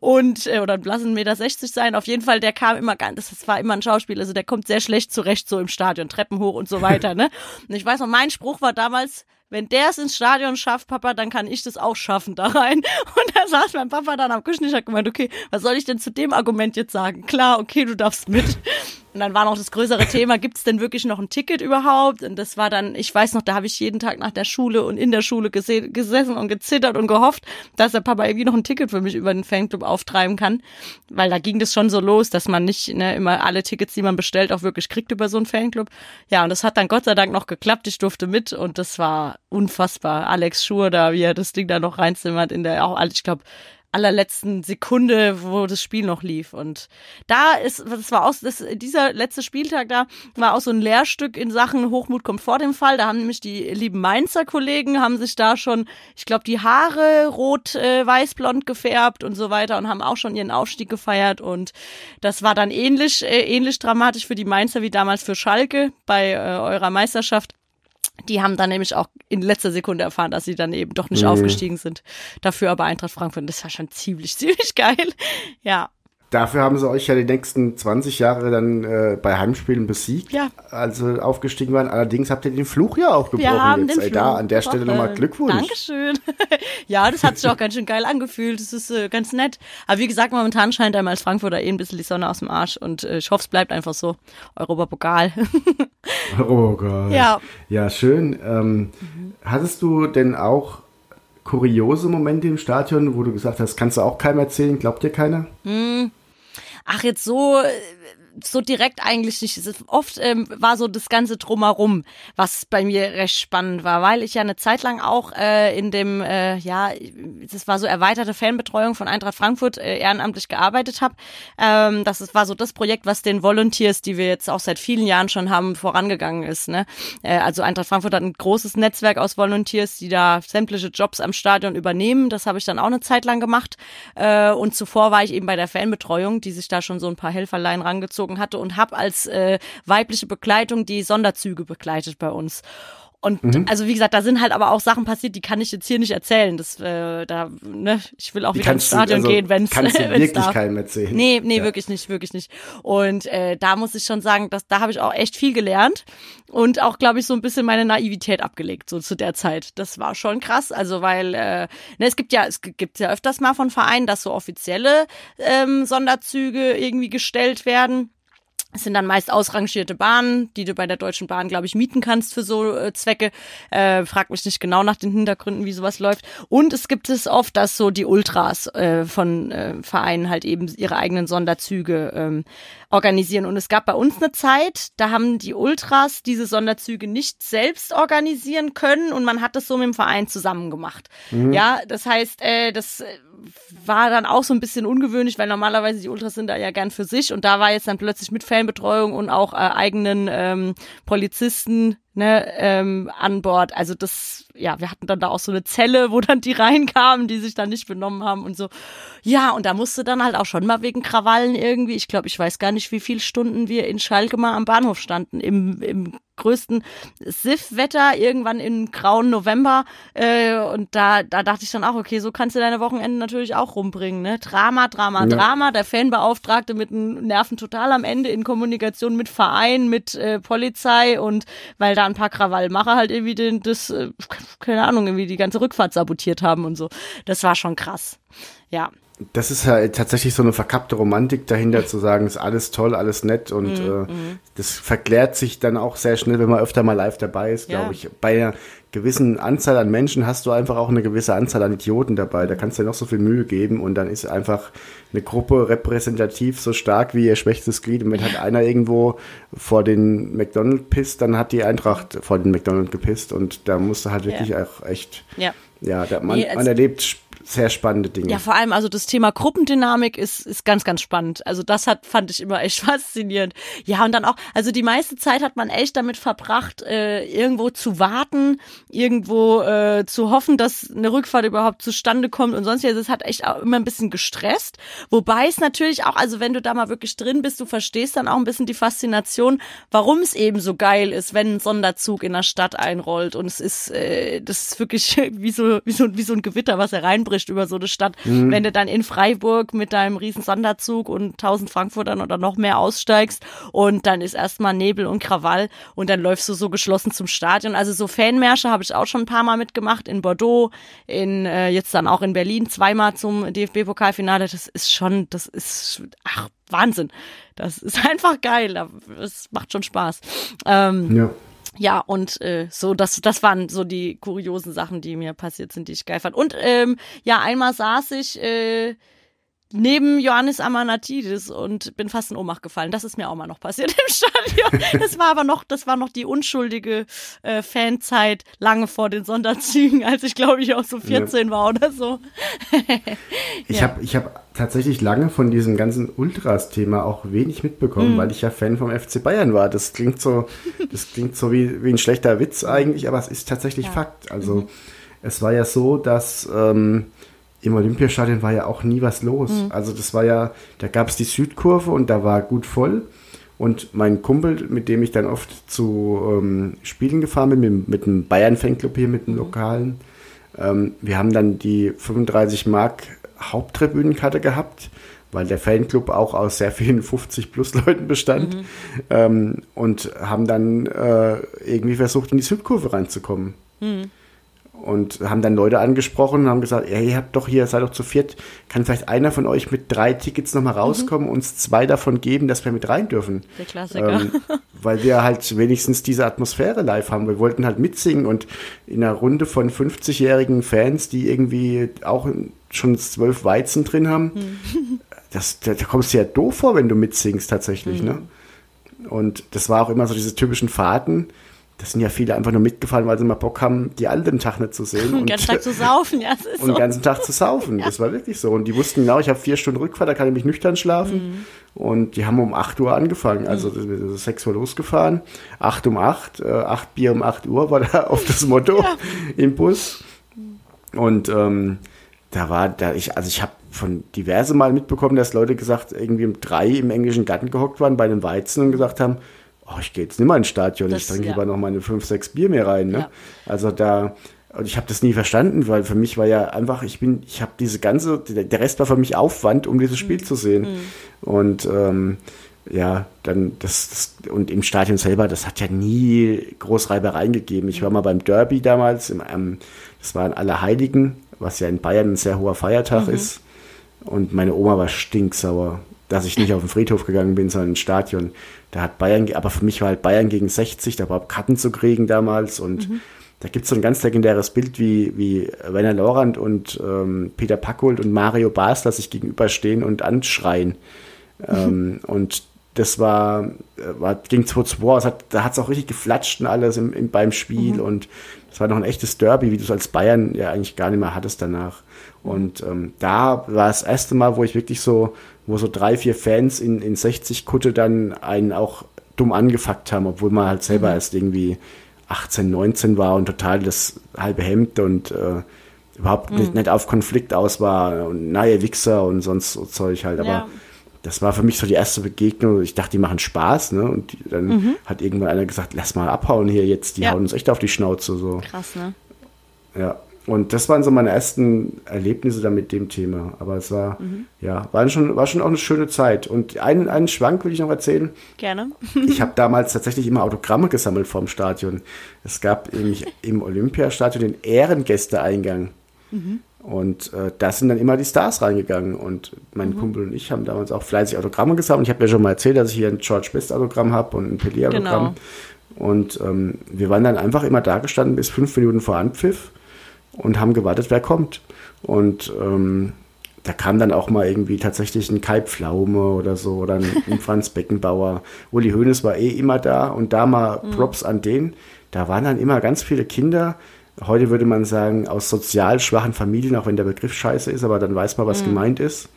und, äh, oder lassen 1,60 Meter sein. Auf jeden Fall, der kam immer ganz, das war immer ein Schauspiel, also der kommt sehr schlecht zurecht so im Stadion, Treppen hoch und so weiter, ne? Und ich weiß noch, mein Spruch war damals, wenn der es ins Stadion schafft, Papa, dann kann ich das auch schaffen da rein. Und da saß mein Papa dann am Küchentisch hat gemeint, okay, was soll ich denn zu dem Argument jetzt sagen? Klar, okay, du darfst mit. Und dann war noch das größere Thema, gibt's denn wirklich noch ein Ticket überhaupt? Und das war dann, ich weiß noch, da habe ich jeden Tag nach der Schule und in der Schule gese- gesessen und gezittert und gehofft, dass der Papa irgendwie noch ein Ticket für mich über den Fanclub auftreiben kann. Weil da ging das schon so los, dass man nicht ne, immer alle Tickets, die man bestellt, auch wirklich kriegt über so einen Fanclub. Ja, und das hat dann Gott sei Dank noch geklappt. Ich durfte mit und das war unfassbar. Alex Schur da, wie er das Ding da noch reinzimmert in der, auch, ich glaube, allerletzten Sekunde, wo das Spiel noch lief. Und da ist, das war auch, das, dieser letzte Spieltag da war auch so ein Lehrstück in Sachen Hochmut kommt vor dem Fall. Da haben nämlich die lieben Mainzer Kollegen, haben sich da schon, ich glaube, die Haare rot, äh, weiß-blond gefärbt und so weiter und haben auch schon ihren Aufstieg gefeiert. Und das war dann ähnlich, äh, ähnlich dramatisch für die Mainzer wie damals für Schalke bei äh, eurer Meisterschaft. Die haben dann nämlich auch in letzter Sekunde erfahren, dass sie dann eben doch nicht aufgestiegen sind. Dafür aber Eintracht Frankfurt. Das war schon ziemlich, ziemlich geil. Ja. Dafür haben sie euch ja die nächsten 20 Jahre dann äh, bei Heimspielen besiegt, Ja. als sie aufgestiegen waren. Allerdings habt ihr den Fluch ja auch gebrochen Wir haben jetzt. den Ey, da Fluch an der Stelle nochmal. Glückwunsch. Dankeschön. ja, das hat sich auch ganz schön geil angefühlt. Das ist äh, ganz nett. Aber wie gesagt, momentan scheint einem als Frankfurter eh ein bisschen die Sonne aus dem Arsch. Und äh, ich hoffe, es bleibt einfach so. Europapokal. Oh Gott. Ja. Ja, schön. Ähm, Hattest du denn auch kuriose Momente im Stadion, wo du gesagt hast, kannst du auch keinem erzählen, glaubt dir keiner? Ach, jetzt so, äh, so direkt eigentlich nicht. Oft ähm, war so das ganze drumherum, was bei mir recht spannend war, weil ich ja eine Zeit lang auch äh, in dem, äh, ja, das war so erweiterte Fanbetreuung von Eintracht Frankfurt äh, ehrenamtlich gearbeitet habe. Ähm, das war so das Projekt, was den Volunteers, die wir jetzt auch seit vielen Jahren schon haben, vorangegangen ist. Ne? Äh, also Eintracht Frankfurt hat ein großes Netzwerk aus Volunteers, die da sämtliche Jobs am Stadion übernehmen. Das habe ich dann auch eine Zeit lang gemacht. Äh, und zuvor war ich eben bei der Fanbetreuung, die sich da schon so ein paar Helferlein rangezogen hatte und habe als äh, weibliche Begleitung die Sonderzüge begleitet bei uns. Und Mhm. also wie gesagt, da sind halt aber auch Sachen passiert, die kann ich jetzt hier nicht erzählen. Das, äh, da, ne, ich will auch Die wieder ins Stadion also, gehen, wenn es kannst du wirklich keinem erzählen. Nee, nee, Ja. wirklich nicht, wirklich nicht. Und äh, da muss ich schon sagen, dass da habe ich auch echt viel gelernt und auch, glaube ich, so ein bisschen meine Naivität abgelegt, so zu der Zeit. Das war schon krass. Also, weil, äh, ne, es gibt ja, es gibt ja öfters mal von Vereinen, dass so offizielle ähm, Sonderzüge irgendwie gestellt werden. Es sind dann meist ausrangierte Bahnen, die du bei der Deutschen Bahn, glaube ich, mieten kannst für so äh, Zwecke. Äh, frag mich nicht genau nach den Hintergründen, wie sowas läuft. Und es gibt es oft, dass so die Ultras äh, von äh, Vereinen halt eben ihre eigenen Sonderzüge ähm, organisieren. Und es gab bei uns eine Zeit, da haben die Ultras diese Sonderzüge nicht selbst organisieren können und man hat das so mit dem Verein zusammen gemacht. Ja, das heißt, äh, das äh, war dann auch so ein bisschen ungewöhnlich, weil normalerweise die Ultras sind da ja gern für sich und da war jetzt dann plötzlich mit Fanbetreuung und auch äh, eigenen ähm, Polizisten ne, ähm, an Bord. Also das, ja, wir hatten dann da auch so eine Zelle, wo dann die reinkamen, die sich dann nicht benommen haben und so. Ja, und da musste dann halt auch schon mal wegen Krawallen irgendwie, ich glaube, ich weiß gar nicht, wie viele Stunden wir in Schalke mal am Bahnhof standen, im, im größten Siff-Wetter, irgendwann im grauen November. Äh, und da, da dachte ich dann auch, okay, so kannst du deine Wochenende natürlich auch rumbringen. Ne? Drama, Drama, Ja. Drama. Der Fanbeauftragte mit den Nerven total am Ende in Kommunikation mit Verein, mit äh, Polizei und weil da ein paar Krawallmacher halt irgendwie den, das, äh, keine Ahnung, irgendwie die ganze Rückfahrt sabotiert haben und so. Das war schon krass. Ja. Das ist halt tatsächlich so eine verkappte Romantik dahinter zu sagen, ist alles toll, alles nett und Mhm, äh, das verklärt sich dann auch sehr schnell, wenn man öfter mal live dabei ist, Ja. glaube ich. Bei einer gewissen Anzahl an Menschen hast du einfach auch eine gewisse Anzahl an Idioten dabei. Da kannst du dir noch so viel Mühe geben und dann ist einfach eine Gruppe repräsentativ so stark wie ihr schwächstes Glied. Und wenn halt einer irgendwo vor den McDonald's pisst, dann hat die Eintracht vor den McDonald's gepisst und da musst du halt wirklich Ja. auch echt, Ja. ja, da, man, Nee, als- man erlebt sehr spannende Dinge. Ja, vor allem also das Thema Gruppendynamik ist, ist ganz, ganz spannend. Also das hat, fand ich immer echt faszinierend. Ja, und dann auch, also die meiste Zeit hat man echt damit verbracht, äh, irgendwo zu warten, irgendwo äh, zu hoffen, dass eine Rückfahrt überhaupt zustande kommt und sonst es hat echt auch immer ein bisschen gestresst. Wobei es natürlich auch, also wenn du da mal wirklich drin bist, du verstehst dann auch ein bisschen die Faszination, warum es eben so geil ist, wenn ein Sonderzug in der Stadt einrollt und es ist, äh, das ist wirklich wie so, wie so, wie so ein Gewitter, was hereinbricht über so eine Stadt. Wenn du dann in Freiburg mit deinem riesen Sonderzug und 1000 Frankfurtern oder noch mehr aussteigst und dann ist erstmal Nebel und Krawall und dann läufst du so geschlossen zum Stadion. Also so Fanmärsche habe ich auch schon ein paar Mal mitgemacht in Bordeaux, in äh, jetzt dann auch in Berlin zweimal zum DFB-Pokalfinale. Das ist schon, das ist ach Wahnsinn. Das ist einfach geil. Das macht schon Spaß. Ähm, ja. Ja, und äh, so, das, das waren so die kuriosen Sachen, die mir passiert sind, die ich geil fand. Und ähm, ja, einmal saß ich äh, neben Johannes Amanatidis und bin fast in Ohnmacht gefallen. Das ist mir auch mal noch passiert im Stadion. Das war aber noch, das war noch die unschuldige äh, Fanzeit lange vor den Sonderzügen, als ich glaube ich auch so 14 war oder so. Ich Ja. habe ich hab tatsächlich lange von diesem ganzen Ultras-Thema auch wenig mitbekommen, Mhm. weil ich ja Fan vom FC Bayern war. Das klingt so, das klingt so wie, wie ein schlechter Witz eigentlich, aber es ist tatsächlich Fakt. Also Mhm. es war ja so, dass ähm, im Olympiastadion war ja auch nie was los. Mhm. Also das war ja, da gab es die Südkurve und da war gut voll. Und mein Kumpel, mit dem ich dann oft zu ähm, Spielen gefahren bin, mit, mit einem Bayern-Fanclub hier, mit einem lokalen, ähm, wir haben dann die 35 Mark Haupttribünenkarte gehabt, weil der Fanclub auch aus sehr vielen 50 plus Leuten bestand ähm, und haben dann äh, irgendwie versucht, in die Südkurve reinzukommen. Und haben dann Leute angesprochen und haben gesagt, ja, ihr habt doch hier, seid doch zu viert, kann vielleicht einer von euch mit drei Tickets nochmal rauskommen, uns zwei davon geben, dass wir mit rein dürfen. Der Klassiker. Ähm, weil wir halt wenigstens diese Atmosphäre live haben. Wir wollten halt mitsingen und in einer Runde von 50-jährigen Fans, die irgendwie auch schon zwölf Weizen drin haben, das, da, da kommst du ja doof vor, wenn du mitsingst tatsächlich, Mhm. ne? Und das war auch immer so diese typischen Fahrten. Das sind ja viele einfach nur mitgefahren, weil sie mal Bock haben, die alten Tag nicht zu sehen. Den ganzen Tag zu saufen, ja, und so. den ganzen Tag zu saufen. Das war wirklich so. Und die wussten genau, ich habe vier Stunden Rückfahrt, da kann ich mich nüchtern schlafen. Mhm. Und die haben um 8 Uhr angefangen. Also sind 6 Uhr losgefahren. 8 um 8, äh, 8 Bier um 8 Uhr war da auf das Motto im Bus. Und ähm, da war da ich, also ich habe von diverse Mal mitbekommen, dass Leute gesagt, irgendwie um drei im englischen Garten gehockt waren bei einem Weizen und gesagt haben, oh, ich gehe jetzt nicht mal ins Stadion, Das- ich trinke ja. lieber noch meine fünf, sechs Bier mehr rein. Ne? Ja. Also da, und ich habe das nie verstanden, weil für mich war ja einfach, ich bin, ich habe diese ganze, der Rest war für mich Aufwand, um dieses Spiel zu sehen. Und ähm, ja, dann das, das, und im Stadion selber, das hat ja nie groß Reibereien gegeben. Ich war mal beim Derby damals, im, ähm, das war in Allerheiligen, was ja in Bayern ein sehr hoher Feiertag ist. Und meine Oma war stinksauer, dass ich nicht auf den Friedhof gegangen bin, sondern ins Stadion. Da hat Bayern, aber für mich war halt Bayern gegen 60, da war Karten zu kriegen damals und da gibt es so ein ganz legendäres Bild, wie, wie Werner Lorand und ähm, Peter Packold und Mario Basler sich gegenüberstehen und anschreien. ähm, und das war, war ging 2-2, es hat, da hat es auch richtig geflatscht und alles im, im, beim Spiel und es war noch ein echtes Derby, wie du es als Bayern ja eigentlich gar nicht mehr hattest danach. Und ähm, da war das erste Mal, wo ich wirklich so, wo so drei, vier Fans in, in 60 Kutte dann einen auch dumm angefuckt haben, obwohl man halt selber erst irgendwie 18, 19 war und total das halbe Hemd und äh, überhaupt nicht, nicht auf Konflikt aus war und nahe Wichser und sonst so Zeug halt. Aber Ja. das war für mich so die erste Begegnung. Ich dachte, die machen Spaß, ne? Und dann hat irgendwann einer gesagt, lass mal abhauen hier jetzt, die Ja. hauen uns echt auf die Schnauze so. Krass, ne? Ja. Und das waren so meine ersten Erlebnisse dann mit dem Thema. Aber es war, ja, war schon, war schon auch eine schöne Zeit. Und einen, einen Schwank will ich noch erzählen. Gerne. Ich habe damals tatsächlich immer Autogramme gesammelt vorm Stadion. Es gab nämlich im Olympiastadion den Ehrengästeeingang. Und äh, da sind dann immer die Stars reingegangen. Und mein Kumpel und ich haben damals auch fleißig Autogramme gesammelt. Ich habe ja schon mal erzählt, dass ich hier ein George Best Autogramm habe und ein Pelé-Autogramm. Und ähm, wir waren dann einfach immer da gestanden bis fünf Minuten vor Anpfiff und haben gewartet, wer kommt. Und ähm, da kam dann auch mal irgendwie tatsächlich ein Kai Pflaume oder so oder ein, ein Franz Beckenbauer. Uli Hoeneß war eh immer da und da mal Props an den. Da waren dann immer ganz viele Kinder. Heute würde man sagen, aus sozial schwachen Familien, auch wenn der Begriff scheiße ist, aber dann weiß man, was gemeint ist.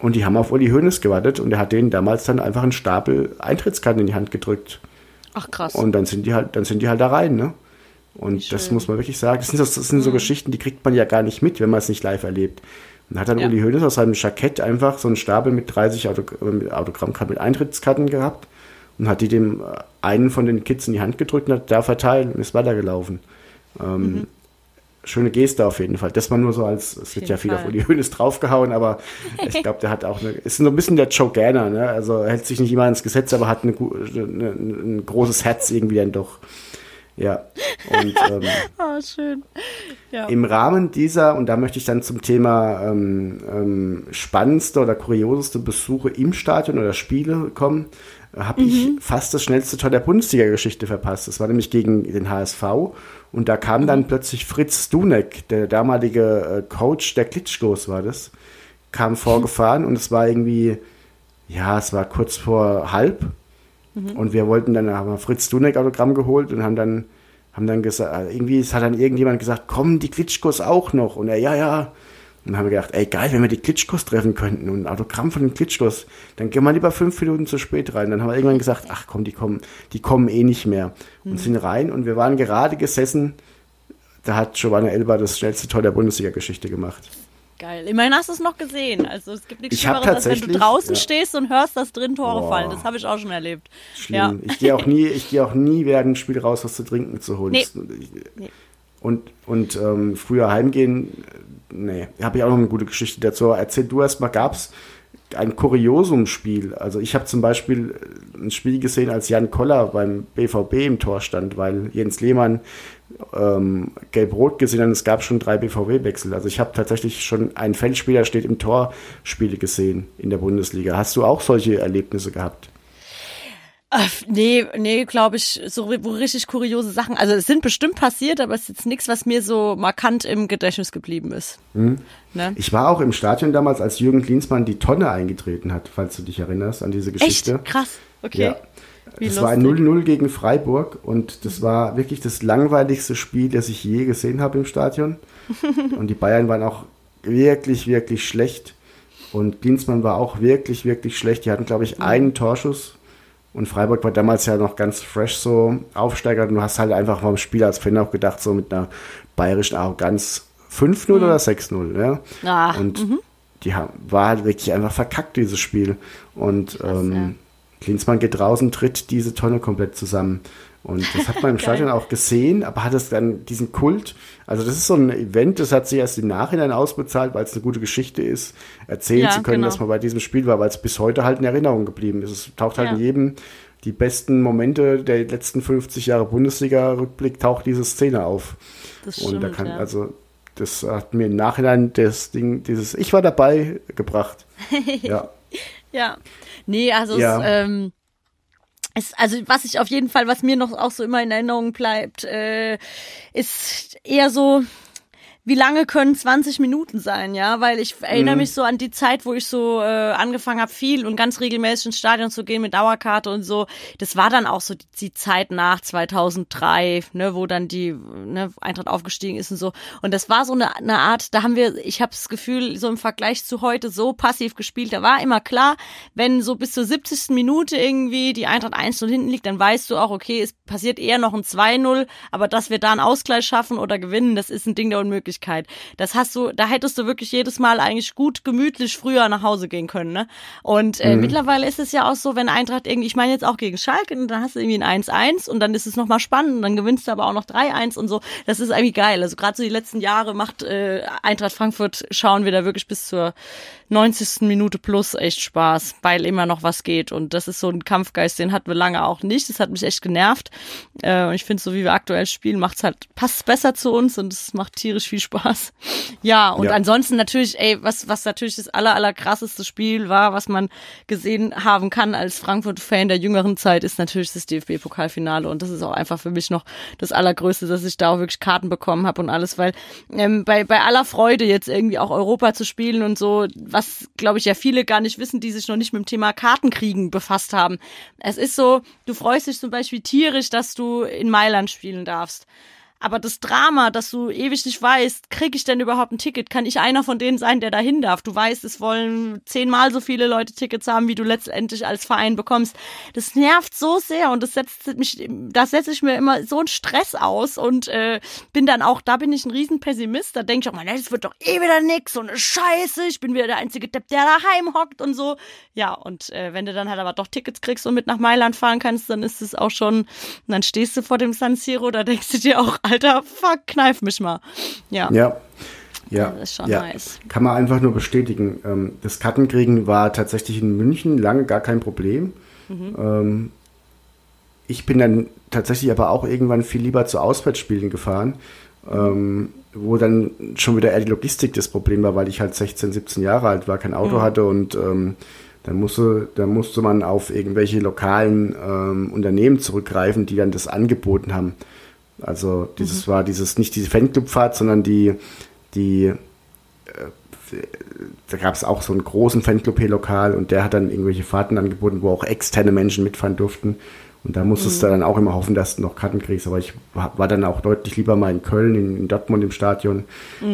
Und die haben auf Uli Hoeneß gewartet und er hat denen damals dann einfach einen Stapel Eintrittskarten in die Hand gedrückt. Ach krass. Und dann sind die halt, dann sind die halt da rein, ne? Und das muss man wirklich sagen. Das sind, so- das sind so Geschichten, die kriegt man ja gar nicht mit, wenn man es nicht live erlebt. Und hat dann Ja. Uli Hoeneß aus seinem Jackett einfach so einen Stapel mit 30 Autog äh, mit Autogrammkarten, mit Eintrittskarten gehabt und hat die dem äh, einen von den Kids in die Hand gedrückt und hat da verteilt und ist weitergelaufen. Ähm, Schöne Geste auf jeden Fall. Das war nur so als, es wird ja viel auf Fall. Uli Hoeneß draufgehauen, aber ich glaube, der hat auch eine, ist so ein bisschen der Joe Ganner, ne? Also er hält sich nicht immer ins Gesetz, aber hat eine, eine, ein großes Herz irgendwie dann doch. Ja. Und ähm, Oh, schön. Ja. im Rahmen dieser, und da möchte ich dann zum Thema ähm, ähm, spannendste oder kurioseste Besuche im Stadion oder Spiele kommen, habe ich fast das schnellste Tor der Bundesliga-Geschichte verpasst. Das war nämlich gegen den HSV und da kam dann plötzlich Fritz Dunek, der damalige äh, Coach der Klitschkos war das, kam vorgefahren und es war irgendwie, ja, es war kurz vor halb und wir wollten dann, haben wir Fritz Dunek Autogramm geholt und haben dann, haben dann gesagt, irgendwie, es hat dann irgendjemand gesagt, kommen die Klitschkos auch noch? Und er, ja, ja. Und dann haben wir gedacht, ey, geil, wenn wir die Klitschkos treffen könnten und ein Autogramm von den Klitschkos, dann gehen wir lieber fünf Minuten zu spät rein. Dann haben wir irgendwann gesagt, ach komm, die kommen, die kommen eh nicht mehr. Und sind rein und wir waren gerade gesessen, da hat Giovanna Elba das schnellste Tor der Bundesliga-Geschichte gemacht. Geil. Immerhin hast du es noch gesehen. Also es gibt nichts Ich Schlimmeres, als wenn du draußen ja. stehst und hörst, dass drin Tore Boah. fallen. Das habe ich auch schon erlebt. Schlimm. Ja. Ich gehe auch nie, ich gehe auch nie während dem Spiel raus, was zu trinken zu holen. Nee. Nee. Und, und ähm, früher heimgehen, äh, nee, habe ich auch noch eine gute Geschichte dazu. Erzähl du erst mal, gab es ein Kuriosum-Spiel? Also ich habe zum Beispiel ein Spiel gesehen, als Jan Koller beim BVB im Tor stand, weil Jens Lehmann ähm, gelb-rot gesehen hat es gab schon drei BVB-Wechsel. Also ich habe tatsächlich schon einen Feldspieler steht im Tor Spiele gesehen in der Bundesliga. Hast du auch solche Erlebnisse gehabt? Nee, nee, glaube ich, so wo richtig kuriose Sachen. Also es sind bestimmt passiert, aber es ist jetzt nichts, was mir so markant im Gedächtnis geblieben ist. Mhm. Ne? Ich war auch im Stadion damals, als Jürgen Klinsmann die Tonne eingetreten hat, falls du dich erinnerst an diese Geschichte. Echt? Krass. Okay. Ja. Wie das war ein lustig. 0-0 gegen Freiburg und das war wirklich das langweiligste Spiel, das ich je gesehen habe im Stadion. und die Bayern waren auch wirklich, wirklich schlecht. Und Klinsmann war auch wirklich, wirklich schlecht. Die hatten, glaube ich, einen Torschuss. Und Freiburg war damals ja noch ganz fresh so aufsteigert. Und du hast halt einfach vom Spiel als Fan auch gedacht, so mit einer bayerischen Arroganz 5-0 oder 6-0. Ja? Ah, und die haben, war halt wirklich einfach verkackt, dieses Spiel. Und ähm, Klinsmann geht raus und tritt diese Tonne komplett zusammen. Und das hat man im Stadion auch gesehen, aber hat es dann diesen Kult, also das ist so ein Event, das hat sich erst im Nachhinein ausbezahlt, weil es eine gute Geschichte ist, erzählen Ja, zu können, genau. dass man bei diesem Spiel war, weil es bis heute halt in Erinnerung geblieben ist. Es taucht halt Ja. in jedem, die besten Momente der letzten 50 Jahre Bundesliga-Rückblick taucht diese Szene auf. Das Und da stimmt, kann, ja. also, das hat mir im Nachhinein das Ding, dieses Ich war dabei gebracht. ja. Ja. Nee, also es, ähm, es, also was ich auf jeden Fall, was mir noch auch so immer in Erinnerung bleibt, äh, ist eher so, wie lange können 20 Minuten sein, ja? Weil ich erinnere mich so an die Zeit, wo ich so äh, angefangen habe, viel und ganz regelmäßig ins Stadion zu gehen mit Dauerkarte und so. Das war dann auch so die, die Zeit nach 2003, ne, wo dann die ne, Eintracht aufgestiegen ist und so. Und das war so eine, eine Art, da haben wir, ich habe das Gefühl, so im Vergleich zu heute so passiv gespielt. Da war immer klar, wenn so bis zur 70. Minute irgendwie die Eintracht 1-0 hinten liegt, dann weißt du auch, okay, es passiert eher noch ein 2-0, aber dass wir da einen Ausgleich schaffen oder gewinnen, das ist ein Ding der Unmöglichkeit. Das hast du, da hättest du wirklich jedes Mal eigentlich gut gemütlich früher nach Hause gehen können, ne? Und äh, mittlerweile ist es ja auch so, wenn Eintracht irgendwie, ich meine jetzt auch gegen Schalke, und dann hast du irgendwie ein 1-1 und dann ist es nochmal spannend und dann gewinnst du aber auch noch 3-1 und so. Das ist irgendwie geil. Also gerade so die letzten Jahre macht äh, Eintracht Frankfurt, schauen wir da wirklich bis zur 90. Minute plus echt Spaß, weil immer noch was geht. Und das ist so ein Kampfgeist, den hatten wir lange auch nicht. Das hat mich echt genervt. Äh, und ich finde, so wie wir aktuell spielen, macht's halt, passt besser zu uns und es macht tierisch viel Spaß. Ja, und Ja. ansonsten natürlich, ey, was, was natürlich das aller, aller krasseste Spiel war, was man gesehen haben kann als Frankfurt-Fan der jüngeren Zeit, ist natürlich das DFB-Pokalfinale. Und das ist auch einfach für mich noch das Allergrößte, dass ich da auch wirklich Karten bekommen habe und alles, weil ähm, bei, bei aller Freude jetzt irgendwie auch Europa zu spielen und so, was glaube ich ja viele gar nicht wissen, die sich noch nicht mit dem Thema Kartenkriegen befasst haben. Es ist so, du freust dich zum Beispiel tierisch, dass du in Mailand spielen darfst. Aber das Drama, dass du ewig nicht weißt, krieg ich denn überhaupt ein Ticket? Kann ich einer von denen sein, der dahin darf? Du weißt, es wollen zehnmal so viele Leute Tickets haben, wie du letztendlich als Verein bekommst. Das nervt so sehr und das setzt mich, da setze ich mir immer so einen Stress aus und äh, bin dann auch, da bin ich ein riesen Pessimist. Da denke ich auch mal, das wird doch eh wieder nix, so eine Scheiße. Ich bin wieder der einzige Depp, der daheim hockt und so. Ja, und äh, wenn du dann halt aber doch Tickets kriegst und mit nach Mailand fahren kannst, dann ist es auch schon, dann stehst du vor dem San Siro, da denkst du dir auch, fuck, kneif mich mal. Ja. Ja. Ja, Das ist schon ja. nice. kann man einfach nur bestätigen. Ähm, das Kartenkriegen war tatsächlich in München lange gar kein Problem. Mhm. Ähm, ich bin dann tatsächlich aber auch irgendwann viel lieber zu Auswärtsspielen gefahren, ähm, wo dann schon wieder eher die Logistik das Problem war, weil ich halt 16, 17 Jahre alt war, kein Mhm. Auto hatte und dann musste, dann musste man auf irgendwelche lokalen Unternehmen zurückgreifen, die dann das angeboten haben. Also dieses war dieses nicht diese Fanclubfahrt, sondern die die äh, da gab es auch so einen großen Fanclub hier lokal und der hat dann irgendwelche Fahrten angeboten, wo auch externe Menschen mitfahren durften. Und da musstest du dann auch immer hoffen, dass du noch Karten kriegst. Aber ich war dann auch deutlich lieber mal in Köln, in, in Dortmund im Stadion,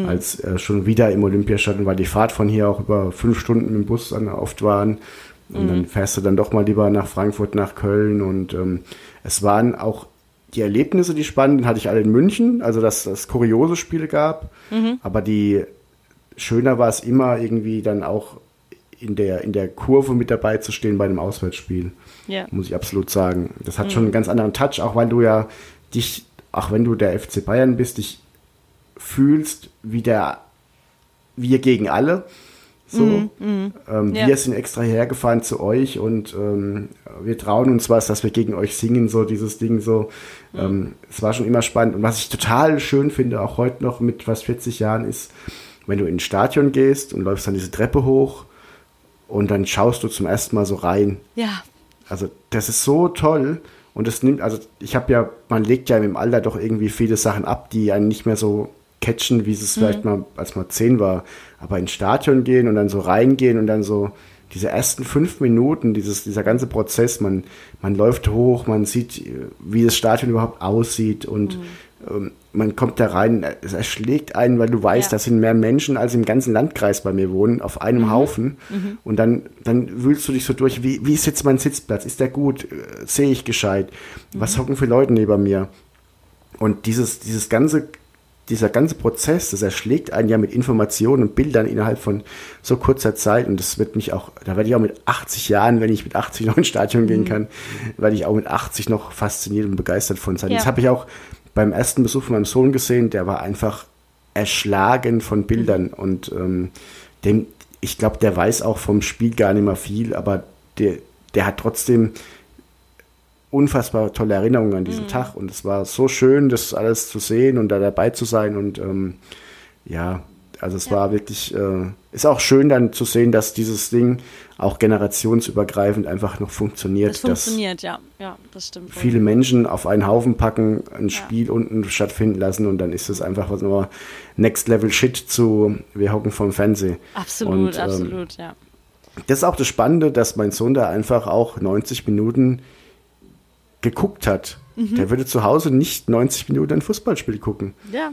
als äh, schon wieder im Olympiastadion, weil die Fahrt von hier auch über fünf Stunden dem Bus dann oft waren. Und dann fährst du dann doch mal lieber nach Frankfurt, nach Köln. Und ähm, es waren auch die Erlebnisse, die spannenden, hatte ich alle in München. Also, dass es kuriose Spiele gab. Aber die schöner war es immer irgendwie dann auch in der, in der Kurve mit dabei zu stehen bei einem Auswärtsspiel. Ja. Muss ich absolut sagen. Das hat schon einen ganz anderen Touch, auch weil du ja dich, auch wenn du der FC Bayern bist, dich fühlst wie der, wir gegen alle. So, Ähm, Ja. Wir sind extra hergefahren zu euch und ähm, wir trauen uns was, dass wir gegen euch singen, so dieses Ding so. Ähm, es war schon immer spannend. Und was ich total schön finde, auch heute noch mit fast 40 Jahren, ist, wenn du ins Stadion gehst und läufst dann diese Treppe hoch und dann schaust du zum ersten Mal so rein. Ja. Also das ist so toll und es nimmt, also ich habe ja, man legt ja im Alter doch irgendwie viele Sachen ab, die einen nicht mehr so catchen, wie es vielleicht mal, als man zehn war. Aber ins Stadion gehen und dann so reingehen und dann so diese ersten fünf Minuten, dieses, dieser ganze Prozess, man, man läuft hoch, man sieht, wie das Stadion überhaupt aussieht und ähm, man kommt da rein, es erschlägt einen, weil du weißt, Ja. da sind mehr Menschen, als im ganzen Landkreis bei mir wohnen, auf einem Haufen. Und dann, dann wühlst du dich so durch, wie, wie ist jetzt mein Sitzplatz? Ist der gut? Äh, Sehe ich gescheit? Was hocken für Leute neben mir? Und dieses, dieses ganze, dieser ganze Prozess, das erschlägt einen ja mit Informationen und Bildern innerhalb von so kurzer Zeit. Und das wird mich auch, da werde ich auch mit 80 Jahren, wenn ich mit 80 noch ins Stadion gehen kann, werde ich auch mit 80 noch fasziniert und begeistert von sein. Ja. Das habe ich auch beim ersten Besuch von meinem Sohn gesehen, der war einfach erschlagen von Bildern und ähm, dem, ich glaube, der weiß auch vom Spiel gar nicht mehr viel, aber der, der hat trotzdem unfassbar tolle Erinnerungen an diesen Tag und es war so schön, das alles zu sehen und da dabei zu sein und ähm, ja, also es war wirklich, äh, ist auch schön dann zu sehen, dass dieses Ding auch generationsübergreifend einfach noch funktioniert, Das funktioniert, ja. Ja, das stimmt. wohl. viele Menschen auf einen Haufen packen, ein Spiel unten stattfinden lassen und dann ist es einfach was nur Next Level Shit zu wir hocken vom Fernsehen. Absolut, und, ähm, absolut, ja. Das ist auch das Spannende, dass mein Sohn da einfach auch 90 Minuten geguckt hat. Mhm. Der würde zu Hause nicht 90 Minuten ein Fußballspiel gucken. Ja,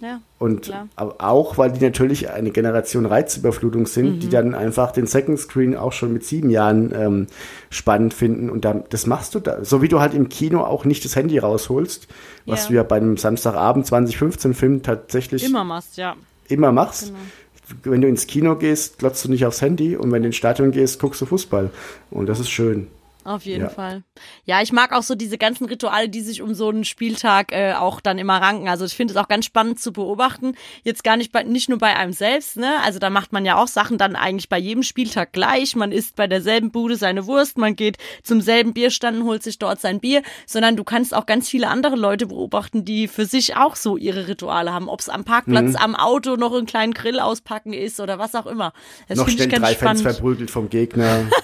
ja. Und Klar. au- auch, weil die natürlich eine Generation Reizüberflutung sind, Mhm. die dann einfach den Second Screen auch schon mit sieben Jahren ähm, spannend finden. Und dann, das machst du da. So wie du halt im Kino auch nicht das Handy rausholst, was Ja. du ja bei einem Samstagabend 2015 Film tatsächlich Immer machst, ja. immer machst. Genau. Wenn du ins Kino gehst, glotzt du nicht aufs Handy und wenn du ins Stadion gehst, guckst du Fußball. Und das ist schön. Auf jeden Ja. Fall. Ja, ich mag auch so diese ganzen Rituale, die sich um so einen Spieltag äh, auch dann immer ranken. Also ich finde es auch ganz spannend zu beobachten. Jetzt gar nicht bei, nicht nur bei einem selbst, ne? Also da macht man ja auch Sachen dann eigentlich bei jedem Spieltag gleich. Man isst bei derselben Bude seine Wurst, man geht zum selben Bierstand und holt sich dort sein Bier, sondern du kannst auch ganz viele andere Leute beobachten, die für sich auch so ihre Rituale haben. Ob es am Parkplatz, am Auto noch einen kleinen Grill auspacken ist oder was auch immer. Das Noch ganz drei Fans spannend. verprügelt vom Gegner.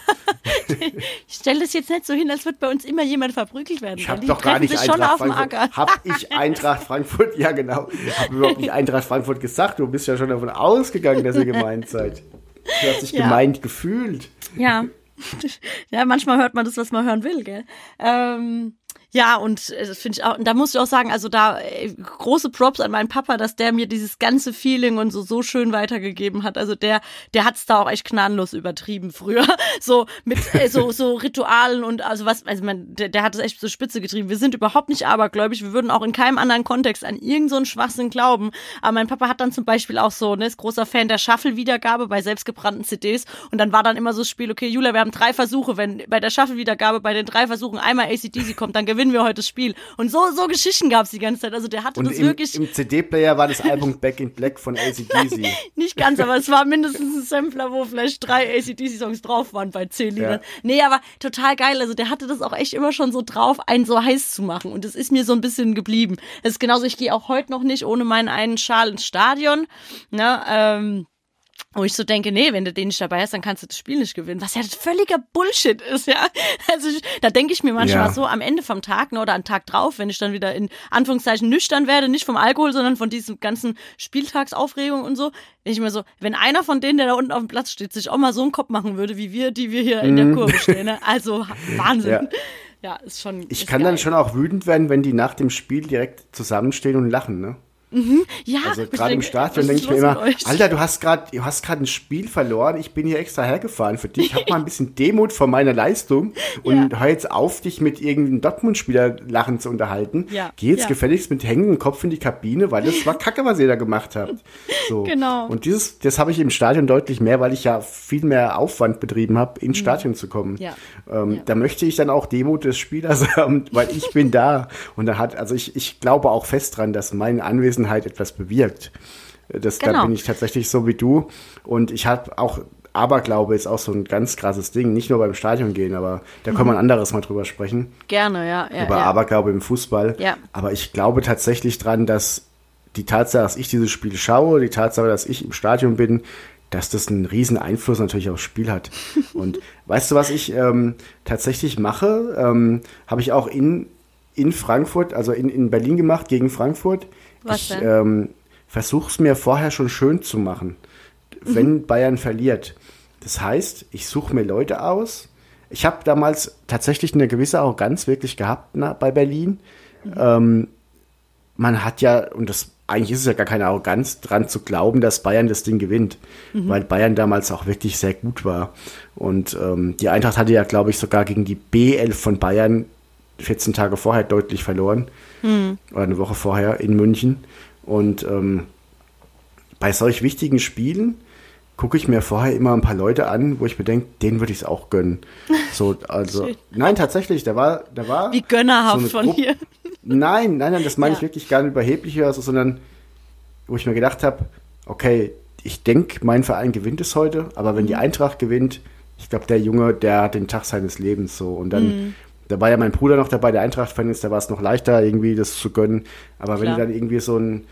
Ich stelle das jetzt nicht so hin, als würde bei uns immer jemand verprügelt werden. Ich habe doch gar nicht Eintracht auf dem Frankfurt. Acker. Hab ich Eintracht Frankfurt? Ja, genau. Hab überhaupt nicht Eintracht Frankfurt gesagt. Du bist ja schon davon ausgegangen, dass ihr gemeint seid. Du hast dich Ja. gemeint gefühlt. Ja. ja, manchmal hört man das, was man hören will, gell? Ähm, ja, und äh, das finde ich auch, und da muss ich auch sagen, also da äh, große Props an meinen Papa, dass der mir dieses ganze Feeling und so so schön weitergegeben hat. Also der, der hat's da auch echt gnadenlos übertrieben früher. So mit äh, so so Ritualen und also was, also man, der, der hat es echt zur Spitze getrieben. Wir sind überhaupt nicht abergläubig. Wir würden auch in keinem anderen Kontext an irgend so Schwachsinn glauben. Aber mein Papa hat dann zum Beispiel auch so, ne, ist großer Fan der Shuffle-Wiedergabe bei selbstgebrannten CDs. Und dann war dann immer so das Spiel, okay, Julia, wir haben drei Versuche. Wenn bei der Shuffle-Wiedergabe bei den drei Versuchen einmal ACDC kommt, dann gewinnen wir heute das Spiel. Und so, so Geschichten gab's die ganze Zeit. Also der hatte Und das im, wirklich im CD-Player war das Album Back in Black von ACDC. nicht ganz, aber es war mindestens ein Sampler, wo vielleicht drei ACDC-Songs drauf waren bei zehn Liedern. Ja. Nee, aber total geil. Also der hatte das auch echt immer schon so drauf, einen so heiß zu machen. Und das ist mir so ein bisschen geblieben. Es ist genauso, ich gehe auch heute noch nicht ohne meinen einen Schal ins Stadion. Ne, ähm, wo ich so denke, nee, wenn du den nicht dabei hast, dann kannst du das Spiel nicht gewinnen. Was ja völliger Bullshit ist, ja. Also ich, da denke ich mir manchmal Ja. so am Ende vom Tag ne, oder am Tag drauf, wenn ich dann wieder in Anführungszeichen nüchtern werde, nicht vom Alkohol, sondern von diesem ganzen Spieltagsaufregung und so, denke ich mir so, wenn einer von denen, der da unten auf dem Platz steht, sich auch mal so einen Kopf machen würde, wie wir, die wir hier in der Kurve stehen, ne? Also Wahnsinn. Mhm. Ja. Ja, ist schon. Ich ist kann geil. dann schon auch wütend werden, wenn die nach dem Spiel direkt zusammenstehen und lachen, ne? Ja, Also ich gerade im Stadion denke ich mir immer? Alter, du hast gerade, du hast gerade ein Spiel verloren. Ich bin hier extra hergefahren für dich. Hab mal ein bisschen Demut vor meiner Leistung und hör jetzt auf, dich mit irgendeinem Dortmund-Spieler lachen zu unterhalten. Ja, Geh jetzt ja. gefälligst mit hängendem Kopf in die Kabine, weil das war Kacke, was ihr da gemacht habt. So. Genau. Und dieses, das habe ich im Stadion deutlich mehr, weil ich ja viel mehr Aufwand betrieben habe, ins Stadion zu kommen. Mhm. Ja. Ähm, Ja. Da möchte ich dann auch Demut des Spielers haben, weil ich bin da. Und da hat, also ich, ich glaube auch fest dran, dass meine Anwesenheit etwas bewirkt. Das, Da Genau. bin ich tatsächlich so wie du. Und ich habe auch, Aberglaube ist auch so ein ganz krasses Ding. Nicht nur beim Stadion gehen, aber da können wir ein anderes Mal drüber sprechen. Gerne, ja. ja über ja. Aberglaube im Fußball. Ja. Aber ich glaube tatsächlich dran, dass die Tatsache, dass ich dieses Spiel schaue, die Tatsache, dass ich im Stadion bin, dass das einen riesen Einfluss natürlich aufs Spiel hat. Und weißt du, was ich ähm, tatsächlich mache? Ähm, Habe ich auch in, in Frankfurt, also in, in Berlin gemacht, gegen Frankfurt. Was ich ähm, versuche es mir vorher schon schön zu machen, wenn Bayern verliert. Das heißt, ich suche mir Leute aus. Ich habe damals tatsächlich eine gewisse Arroganz wirklich gehabt na, bei Berlin. Ähm, man hat ja, und das eigentlich ist es ja gar keine Arroganz, dran zu glauben, dass Bayern das Ding gewinnt, weil Bayern damals auch wirklich sehr gut war. Und ähm, die Eintracht hatte ja, glaube ich, sogar gegen die B11 von Bayern 14 Tage vorher deutlich verloren. Oder eine Woche vorher in München. Und ähm, bei solch wichtigen Spielen gucke ich mir vorher immer ein paar Leute an, wo ich mir denke, denen würde ich es auch gönnen. So, also, nein, tatsächlich, da war, da war. Wie gönnerhaft eine von hier. Nein, nein, nein, das meine Ja. ich wirklich gar nicht überheblich oder so, sondern wo ich mir gedacht habe, okay, ich denke, mein Verein gewinnt es heute, aber wenn Mhm. die Eintracht gewinnt, ich glaube, der Junge, der hat den Tag seines Lebens so. Und dann, Mhm. Da war ja mein Bruder noch dabei, der Eintracht-Fan ist, da war es noch leichter, irgendwie das zu gönnen. Aber wenn Klar. du dann irgendwie so ein,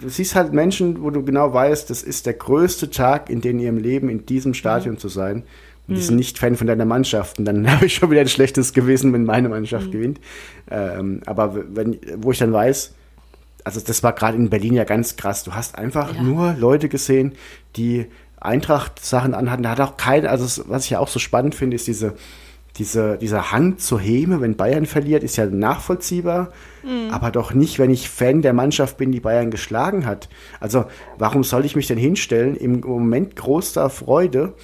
du siehst halt Menschen, wo du genau weißt, das ist der größte Tag in den ihrem Leben, in diesem Stadion zu sein. Und die sind nicht Fan von deiner Mannschaft. Und dann habe ich schon wieder ein schlechtes Gewissen, wenn meine Mannschaft gewinnt. Ähm, aber wenn, wo ich dann weiß, also das war gerade in Berlin ja ganz krass. Du hast einfach Ja. nur Leute gesehen, die Eintracht-Sachen anhatten. Da hat auch kein, also was ich ja auch so spannend finde, ist diese, diese, dieser Hang zur Häme, wenn Bayern verliert, ist ja nachvollziehbar, aber doch nicht, wenn ich Fan der Mannschaft bin, die Bayern geschlagen hat. Also warum soll ich mich denn hinstellen im Moment großer Freude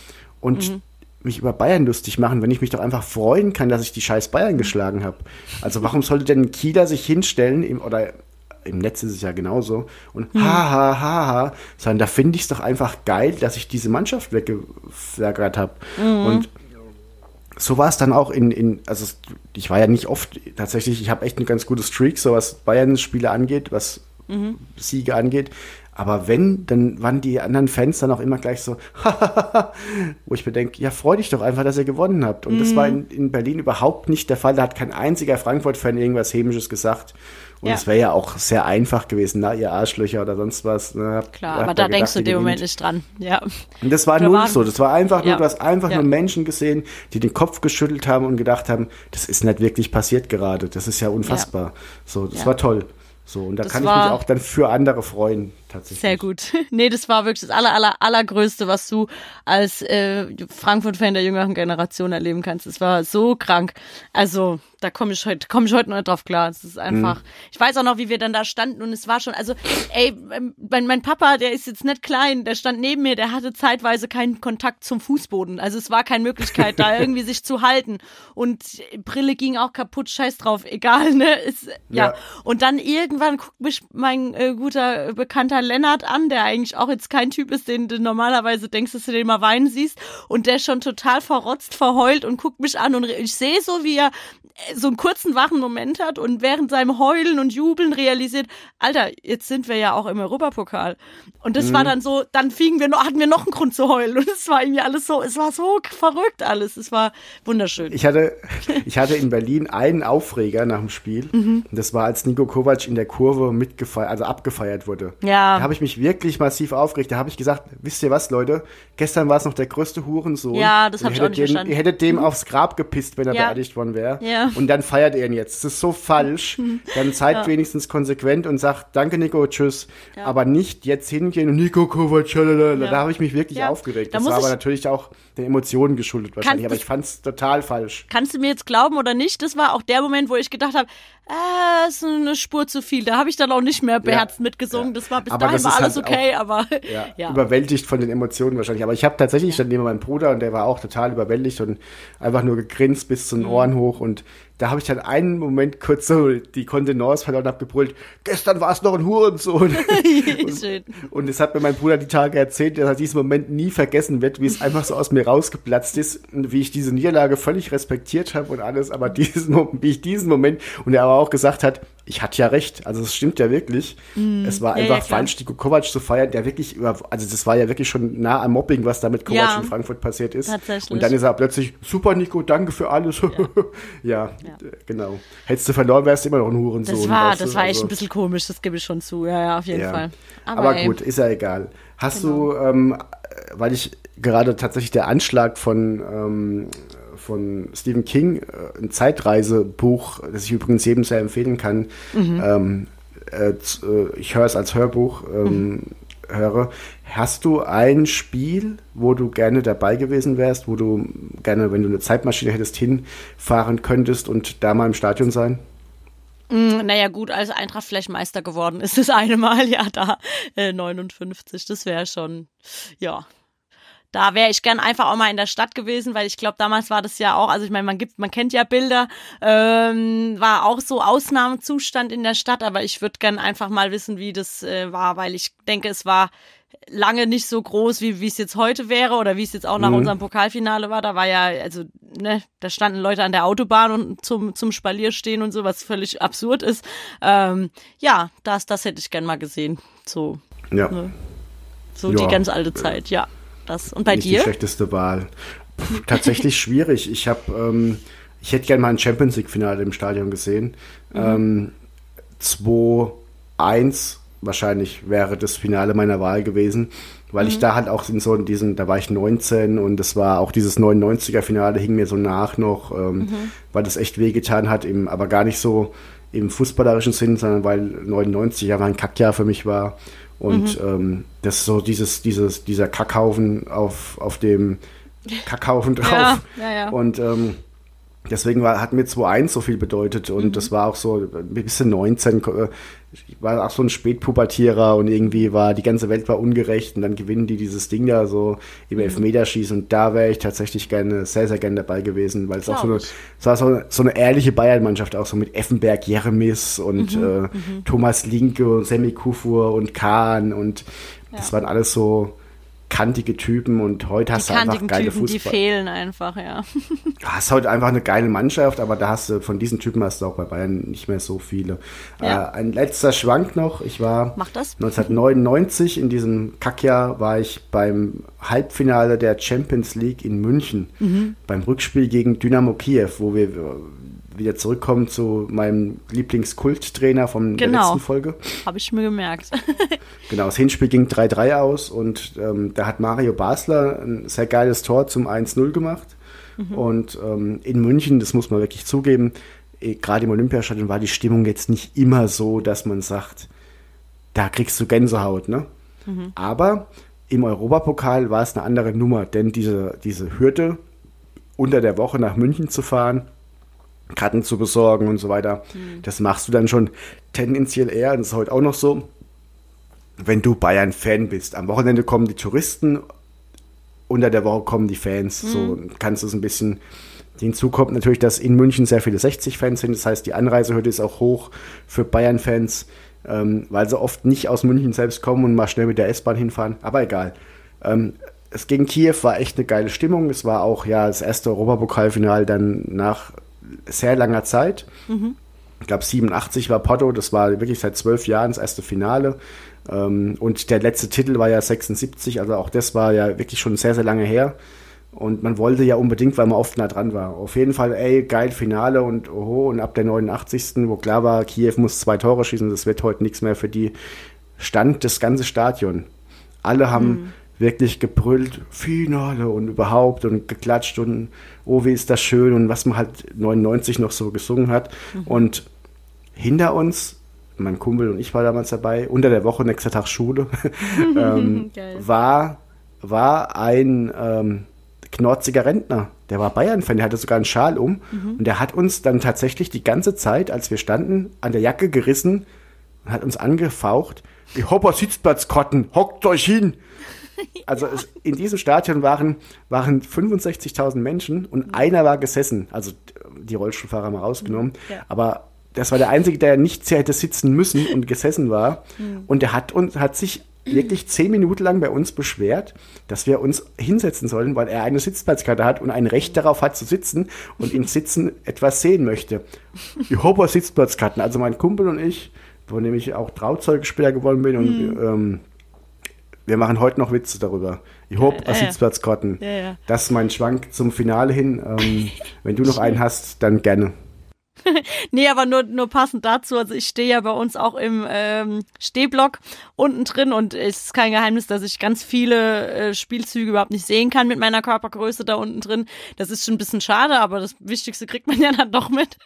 und mich über Bayern lustig machen, wenn ich mich doch einfach freuen kann, dass ich die scheiß Bayern geschlagen habe. Also warum sollte denn ein Kieler sich hinstellen im, oder im Netz ist es ja genauso und ha ha ha ha, sondern da finde ich es doch einfach geil, dass ich diese Mannschaft weggeflaggert habe. Und so war es dann auch in, in, also ich war ja nicht oft tatsächlich, ich habe echt eine ganz gute Streak, so was Bayern-Spiele angeht, was Siege angeht. Aber wenn, dann waren die anderen Fans dann auch immer gleich so, wo ich mir denke, ja, freu dich doch einfach, dass ihr gewonnen habt. Und das war in, in Berlin überhaupt nicht der Fall. Da hat kein einziger Frankfurt-Fan irgendwas Hämisches gesagt. Und Ja. es wäre ja auch sehr einfach gewesen, na, ihr Arschlöcher oder sonst was. Ne, Habt- Klar, aber da gedacht, denkst du in dem Moment nicht dran. Ja. Und das war null so. Das war einfach nur, Ja. du hast einfach Ja. nur Menschen gesehen, die den Kopf geschüttelt haben und gedacht haben, das ist nicht wirklich passiert gerade. Das ist ja unfassbar. So, das Ja. war toll. So, und da Das kann ich mich auch dann für andere freuen, tatsächlich. Sehr gut. Nee, das war wirklich das aller, aller, allergrößte, was du als äh, Frankfurt-Fan der jüngeren Generation erleben kannst. Es war so krank. Also, da komme ich heute, komme ich heute noch drauf klar. Es ist einfach, ich weiß auch noch, wie wir dann da standen und es war schon, also, ey, mein, mein Papa, der ist jetzt nicht klein, der stand neben mir, der hatte zeitweise keinen Kontakt zum Fußboden. Also, es war keine Möglichkeit, da irgendwie sich zu halten. Und Brille ging auch kaputt, scheiß drauf, egal, ne? Es, ja. Ja. Und dann irgendwann guckt mich mein äh, guter äh, Bekannter Lennart an, der eigentlich auch jetzt kein Typ ist, den du normalerweise denkst, dass du den mal weinen siehst. Und der schon total verrotzt, verheult und guckt mich an. Und ich sehe so, wie er äh, so einen kurzen wachen Moment hat und während seinem Heulen und Jubeln realisiert, Alter, jetzt sind wir ja auch im Europapokal. Und das war dann so, dann fingen wir noch, hatten wir noch einen Grund zu heulen. Und es war irgendwie alles so, es war so verrückt alles. Es war wunderschön. Ich hatte, ich hatte in Berlin einen Aufreger nach dem Spiel. Mhm. Und das war, als Nico Kovac in der Kurve mitgefeiert, also abgefeiert wurde. Ja. Da habe ich mich wirklich massiv aufgeregt. Da habe ich gesagt, wisst ihr was, Leute? Gestern war es noch der größte Hurensohn. Ja, das Ihr hab ich auch hättet nicht dem, verstanden. Mhm. Ihr hättet dem aufs Grab gepisst, wenn er Ja. beerdigt worden wäre. Ja. Und dann feiert er ihn jetzt. Das ist so falsch. Dann seid wenigstens konsequent und sagt, danke Nico, tschüss. Aber nicht jetzt hingehen und Nico Kovac. Ja. da habe ich mich wirklich Ja. aufgeregt. Da Das war aber ich- natürlich auch den Emotionen geschuldet wahrscheinlich. aber ich fand es total falsch. kannst du mir jetzt glauben oder nicht, das war auch der Moment, wo ich gedacht habe, äh, ist eine Spur zu viel. Da habe ich dann auch nicht mehr beherzt mitgesungen. Ja. Das war bis Aber dahin war alles halt okay, aber ja, ja. überwältigt von den Emotionen wahrscheinlich. Aber ich habe tatsächlich stand neben meinem Bruder und der war auch total überwältigt und einfach nur gegrinst bis Mhm. zu den Ohren hoch. Und da habe ich dann einen Moment kurz so die Kontenance verloren und habe gebrüllt, gestern war es noch ein Hurensohn. Schön. und es hat mir mein Bruder die Tage erzählt, dass er diesen Moment nie vergessen wird, wie es einfach so aus mir rausgeplatzt ist und wie ich diese Niederlage völlig respektiert habe und alles. Aber diesen, wie ich diesen Moment und er aber auch gesagt hat, ich hatte ja recht. Also es stimmt ja wirklich. Es war. Ja, einfach ja, falsch, Nico Kovac zu feiern, der wirklich über, also das war ja wirklich schon nah am Mobbing, was da mit Kovac Ja. in Frankfurt passiert ist. Tatsächlich. Und dann ist er plötzlich, super Nico, danke für alles. Ja, äh, genau. Hättest du verloren, wärst du immer noch ein Hurensohn. Das war, weißt du? das war echt Also- ein bisschen komisch, das gebe ich schon zu. Ja, ja, auf jeden. Fall. Aber, ey, gut, ist ja egal. Hast Genau. du ähm, weil ich gerade tatsächlich der Anschlag von, ähm, von Stephen King, äh, ein Zeitreisebuch, das ich übrigens jedem sehr empfehlen kann, ähm, äh, äh, ich höre es als Hörbuch, ähm, höre. Hast du ein Spiel, wo du gerne dabei gewesen wärst, wo du gerne, wenn du eine Zeitmaschine hättest, hinfahren könntest und da mal im Stadion sein? Mm, Naja, gut, als Eintracht vielleicht Meister geworden ist das eine Mal, ja, da äh, 59, das wäre schon, ja. Da wäre ich gern einfach auch mal in der Stadt gewesen, weil ich glaube, damals war das ja auch, also ich meine, man gibt, man kennt ja Bilder, ähm, war auch so Ausnahmezustand in der Stadt, aber ich würde gern einfach mal wissen, wie das äh, war, weil ich denke, es war lange nicht so groß, wie wie es jetzt heute wäre oder wie es jetzt auch nach unserem Pokalfinale war. Da war ja, also, ne, da standen Leute an der Autobahn und zum, zum Spalier stehen und so, was völlig absurd ist. Ähm, ja, das, das hätte ich gern mal gesehen. So, Ja. so Ja. die ganz alte Zeit, ja. Das. Und bei nicht die dir? schlechteste Wahl. Pff, tatsächlich schwierig. Ich habe, ähm, ich hätte gerne mal ein Champions League Finale im Stadion gesehen. Ähm, 2-1 wahrscheinlich wäre das Finale meiner Wahl gewesen, weil ich da halt auch in so in diesen, da war ich 19 und das war auch dieses 99er Finale hing mir so nach noch, ähm, weil das echt wehgetan hat, im, aber gar nicht so im fußballerischen Sinn, sondern weil 99 ja ein Kackjahr für mich war. Und ähm, das ist so dieses, dieses, dieser Kackhaufen auf, auf dem Kackhaufen drauf. Ja, ja, ja. Und ähm, deswegen war, hat mir 2-1 so viel bedeutet. Und Mhm. das war auch so ein bisschen 19, äh, ich war auch so ein Spätpubertierer und irgendwie war, die ganze Welt war ungerecht und dann gewinnen die dieses Ding da so Mhm. im Elfmeterschießen und da wäre ich tatsächlich gerne, sehr, sehr gerne dabei gewesen, weil es auch so eine, es war so, so eine ehrliche Bayern-Mannschaft, auch so mit Effenberg, Jeremis und Mhm, äh, Thomas Linke und Sammy Kufur und Kahn und das waren alles so kantige Typen und heute hast Die du einfach geile Typen, die Fußball. fehlen einfach, ja. Du hast heute einfach eine geile Mannschaft, aber da hast du von diesen Typen hast du auch bei Bayern nicht mehr so viele. Ja. Äh, ein letzter Schwank noch. Ich war Mach das. 1999 in diesem Kackjahr war ich beim Halbfinale der Champions League in München Mhm. beim Rückspiel gegen Dynamo Kiew, wo wir wieder zurückkommen zu meinem Lieblingskulttrainer von der Genau. letzten Folge. Habe ich mir gemerkt. Genau, das Hinspiel ging 3-3 aus und ähm, da hat Mario Basler ein sehr geiles Tor zum 1-0 gemacht. Und ähm, in München, das muss man wirklich zugeben, eh, gerade im Olympiastadion war die Stimmung jetzt nicht immer so, dass man sagt, da kriegst du Gänsehaut, ne? Aber im Europapokal war es eine andere Nummer, denn diese, diese Hürde, unter der Woche nach München zu fahren, Karten zu besorgen und so weiter, das machst du dann schon tendenziell eher, und das ist heute auch noch so, wenn du Bayern-Fan bist. Am Wochenende kommen die Touristen, unter der Woche kommen die Fans. So kannst du es ein bisschen. Hinzu kommt natürlich, dass in München sehr viele 60-Fans sind. Das heißt, die Anreisehürde ist auch hoch für Bayern-Fans, ähm, weil sie oft nicht aus München selbst kommen und mal schnell mit der S-Bahn hinfahren. Aber egal. Ähm, es gegen Kiew war echt eine geile Stimmung. Es war auch ja das erste Europapokalfinal dann nach sehr langer Zeit. Ich glaube, 87 war Porto, das war wirklich seit zwölf Jahren das erste Finale. Ähm, und der letzte Titel war ja 76, also auch das war ja wirklich schon sehr, sehr lange her. Und man wollte ja unbedingt, weil man oft nah dran war. Auf jeden Fall, ey, geil, Finale und oho, und ab der 89., wo klar war, Kiew muss zwei Tore schießen, das wird heute nichts mehr für die, stand das ganze Stadion. Alle haben wirklich gebrüllt, Finale und überhaupt und geklatscht und oh, wie ist das schön und was man halt 99 noch so gesungen hat. Und hinter uns, mein Kumpel und ich war damals dabei, unter der Woche, nächster Tag Schule, ähm, war, war ein ähm, knorziger Rentner. Der war Bayern-Fan, der hatte sogar einen Schal um. Und der hat uns dann tatsächlich die ganze Zeit, als wir standen, an der Jacke gerissen und hat uns angefaucht. Die Hopper Sitzplatzkotten, hockt euch hin! Also es, in diesem Stadion waren, waren 65.000 Menschen und einer war gesessen. Also die Rollstuhlfahrer mal rausgenommen. Ja. Aber das war der Einzige, der nicht sehr hätte sitzen müssen und gesessen war. Und der hat uns, hat sich wirklich zehn Minuten lang bei uns beschwert, dass wir uns hinsetzen sollen, weil er eine Sitzplatzkarte hat und ein Recht darauf hat zu sitzen und im Sitzen etwas sehen möchte. Die Hopper Sitzplatzkarten, also mein Kumpel und ich, wo nämlich auch Trauzeugespieler geworden bin und ähm, wir machen heute noch Witze darüber. Ich hoffe, Ja, ja. Sitzplatzkarten. Ja, ja. Das ist mein Schwank zum Finale hin. Ähm, wenn du noch einen hast, dann gerne. nee, aber nur, nur passend dazu. Also ich stehe ja bei uns auch im ähm, Stehblock unten drin und es ist kein Geheimnis, dass ich ganz viele äh, Spielzüge überhaupt nicht sehen kann mit meiner Körpergröße da unten drin. Das ist schon ein bisschen schade, aber das Wichtigste kriegt man ja dann doch mit.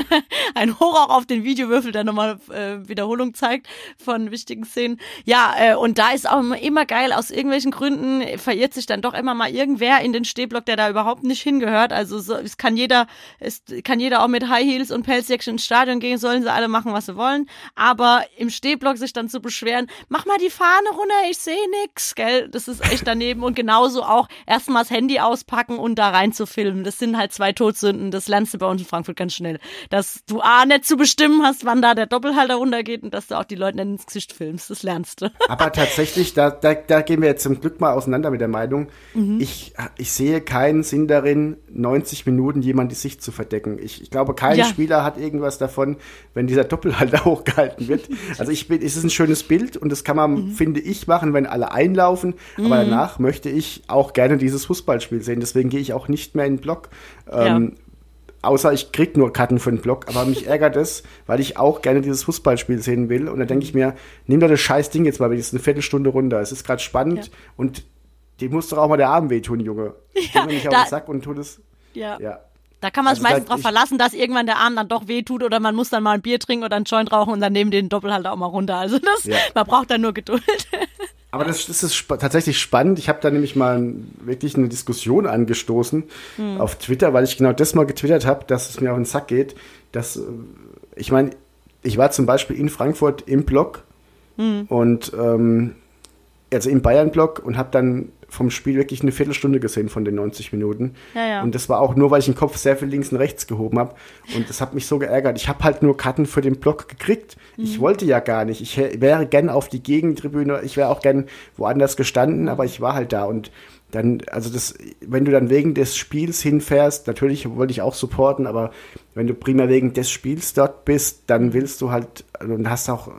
ein Hoch auch auf den Videowürfel, der nochmal äh, Wiederholung zeigt von wichtigen Szenen. Ja, äh, und da ist auch immer, geil, aus irgendwelchen Gründen verirrt sich dann doch immer mal irgendwer in den Stehblock, der da überhaupt nicht hingehört. Also so, es kann jeder, es kann jeder auch mit High Heels und Pelzjäckchen ins Stadion gehen, sollen sie alle machen, was sie wollen. Aber im Stehblock sich dann zu beschweren, mach mal die Fahne runter, ich sehe nix, gell? Das ist echt daneben. Und genauso auch erstmal das Handy auspacken und da rein zu filmen. Das sind halt zwei Todsünden. Das lernst du bei uns in Frankfurt ganz schnell. Dass du A nicht zu bestimmen hast, wann da der Doppelhalter runtergeht und dass du auch die Leute ins Gesicht filmst. Das lernst du. Aber tatsächlich, da, da, da gehen wir jetzt zum Glück mal auseinander mit der Meinung. Ich, ich sehe keinen Sinn darin, 90 Minuten jemand die Sicht zu verdecken. Ich, ich glaube, kein Ja. Spieler hat irgendwas davon, wenn dieser Doppelhalter hochgehalten wird. Also ich bin, es ist ein schönes Bild und das kann man, finde ich, machen, wenn alle einlaufen. Aber danach möchte ich auch gerne dieses Fußballspiel sehen. Deswegen gehe ich auch nicht mehr in den Block. Ähm, Außer ich krieg nur Karten für den Block, aber mich ärgert es, weil ich auch gerne dieses Fußballspiel sehen will. Und da denke ich mir, nimm doch das scheiß Ding jetzt mal wenigstens eine Viertelstunde runter. Es ist gerade spannend Ja. und dir muss doch auch mal der Arm wehtun, Junge. Ja, mir nicht auf den Sack und tu das. Ja. Ja. Da kann man sich Also meistens da- darauf verlassen, dass irgendwann der Arm dann doch wehtut oder man muss dann mal ein Bier trinken oder einen Joint rauchen und dann neben den Doppelhalter auch mal runter. Also das, Ja. man braucht da nur Geduld. Aber das, das ist spa tatsächlich spannend. Ich habe da nämlich mal wirklich eine Diskussion angestoßen auf Twitter, weil ich genau das mal getwittert habe, dass es mir auf den Sack geht. Dass, äh, ich meine, ich war zum Beispiel in Frankfurt im Block und ähm, also im Bayern-Block und habe dann vom Spiel wirklich eine Viertelstunde gesehen von den 90 Minuten. Ja, ja. Und das war auch nur, weil ich den Kopf sehr viel links und rechts gehoben habe. Und das hat mich so geärgert. Ich habe halt nur Karten für den Block gekriegt. Ich wollte ja gar nicht. Ich wäre gern auf die Gegentribüne. Ich wäre auch gern woanders gestanden, aber ich war halt da. Und dann, also das, wenn du dann wegen des Spiels hinfährst, natürlich wollte ich auch supporten, aber wenn du primär wegen des Spiels dort bist, dann willst du halt und hast auch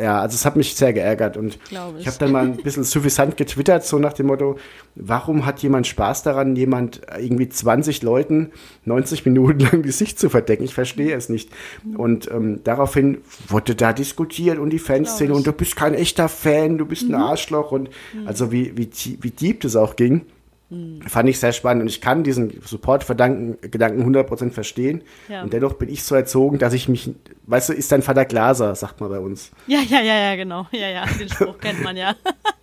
ja, also es hat mich sehr geärgert und Glaub ich. ich habe dann mal ein bisschen suffisant getwittert, so nach dem Motto, warum hat jemand Spaß daran, jemand irgendwie 20 Leuten 90 Minuten lang die Sicht zu verdecken? Ich verstehe es nicht. Und ähm, daraufhin wurde da diskutiert und die Fanszene und du bist kein echter Fan, du bist ein Mhm. Arschloch und also wie, wie, wie deep das auch ging. Fand ich sehr spannend und ich kann diesen Support-Gedanken 100% verstehen. Ja. Und dennoch bin ich so erzogen, dass ich mich, weißt du, ist dein Vater Glaser, sagt man bei uns. Ja, ja, ja, ja, genau. Ja, ja, den Spruch kennt man ja.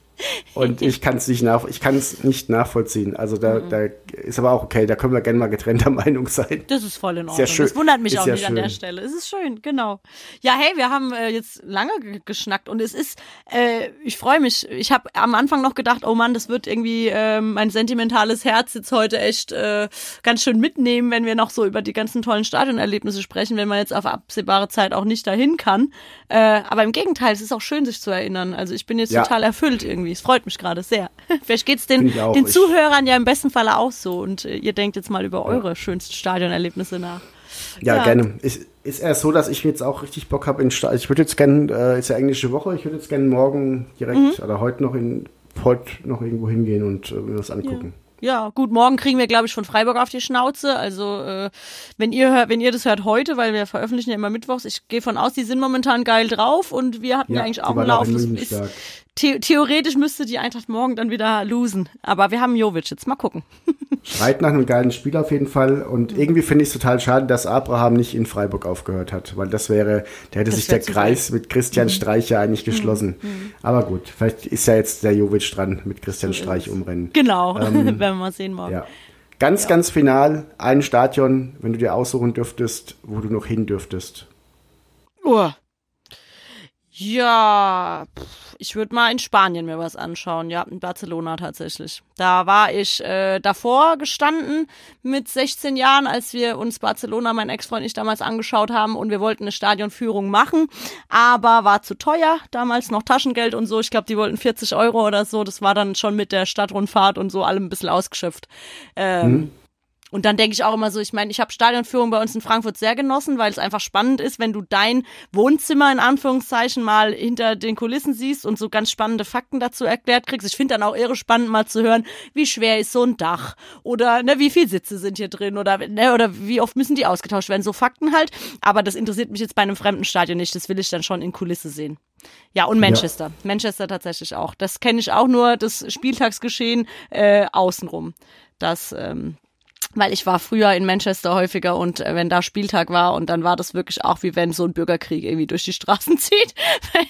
Und ich kann es nicht nach, ich nicht nachvollziehen. Also da, da ist aber auch okay, da können wir gerne mal getrennter Meinung sein. Das ist voll in Ordnung. ja schön. Das wundert mich Ist auch nicht an der schön. Stelle. Es ist schön, genau. Ja, hey, wir haben äh, jetzt lange ge- geschnackt und es ist, äh, ich freue mich. Ich habe am Anfang noch gedacht, oh Mann, das wird irgendwie äh, mein sentimentales Herz jetzt heute echt äh, ganz schön mitnehmen, wenn wir noch so über die ganzen tollen Stadionerlebnisse sprechen, wenn man jetzt auf absehbare Zeit auch nicht dahin kann. Äh, aber im Gegenteil, es ist auch schön, sich zu erinnern. Also ich bin jetzt Ja. total erfüllt irgendwie. Es freut mich gerade sehr. Vielleicht den, ich auch. den Ich- Zuhörern ja im besten Falle auch so und äh, ihr denkt jetzt mal über eure schönsten Stadionerlebnisse nach. Ja, Ja. gerne. Ist, ist eher so, dass ich jetzt auch richtig Bock habe in Sta Ich würde jetzt gerne, äh, ist ja englische Woche, ich würde jetzt gerne morgen direkt oder heute noch in heute noch irgendwo hingehen und äh, mir was angucken. Ja, gut, morgen kriegen wir, glaube ich, von Freiburg auf die Schnauze. Also, äh, wenn ihr hört, wenn ihr das hört heute, weil wir veröffentlichen ja immer mittwochs, ich gehe von aus, die sind momentan geil drauf und wir hatten ja, Ja, eigentlich auch einen auch Lauf. Das München ist. The theoretisch müsste die Eintracht morgen dann wieder losen. Aber wir haben Jovic jetzt. Mal gucken. Schreit nach einem geilen Spiel auf jeden Fall. Und Mhm. irgendwie finde ich es total schade, dass Abraham nicht in Freiburg aufgehört hat, weil das wäre, der hätte Das sich der Kreis mit Mhm. Christian Streich ja eigentlich geschlossen. Aber gut, vielleicht ist ja jetzt der Jovic dran mit Christian So Streich umrennen. Genau. werden wir mal sehen morgen. Ja. Ganz, ganz final, ein Stadion, wenn du dir aussuchen dürftest, wo du noch hin dürftest. Oh. Ja, ich würde mal in Spanien mir was anschauen. Ja, in Barcelona tatsächlich. Da war ich äh, davor gestanden mit 16 Jahren, als wir uns Barcelona, mein Ex-Freund und ich damals angeschaut haben und wir wollten eine Stadionführung machen, aber war zu teuer. Damals noch Taschengeld und so. Ich glaube, die wollten 40 Euro oder so. Das war dann schon mit der Stadtrundfahrt und so allem ein bisschen ausgeschöpft. Ähm, und dann denke ich auch immer so, ich meine, ich habe Stadionführung bei uns in Frankfurt sehr genossen, weil es einfach spannend ist, wenn du dein Wohnzimmer in Anführungszeichen mal hinter den Kulissen siehst und so ganz spannende Fakten dazu erklärt kriegst. Ich finde dann auch irre spannend mal zu hören, wie schwer ist so ein Dach oder ne, wie viele Sitze sind hier drin oder ne, oder wie oft müssen die ausgetauscht werden. So Fakten halt. Aber das interessiert mich jetzt bei einem fremden Stadion nicht. Das will ich dann schon in Kulisse sehen. Ja, und Manchester. Ja. Manchester tatsächlich auch. Das kenne ich auch nur, das Spieltagsgeschehen äh, außenrum. Das, ähm, weil ich war früher in Manchester häufiger und äh, wenn da Spieltag war und dann war das wirklich auch wie wenn so ein Bürgerkrieg irgendwie durch die Straßen zieht.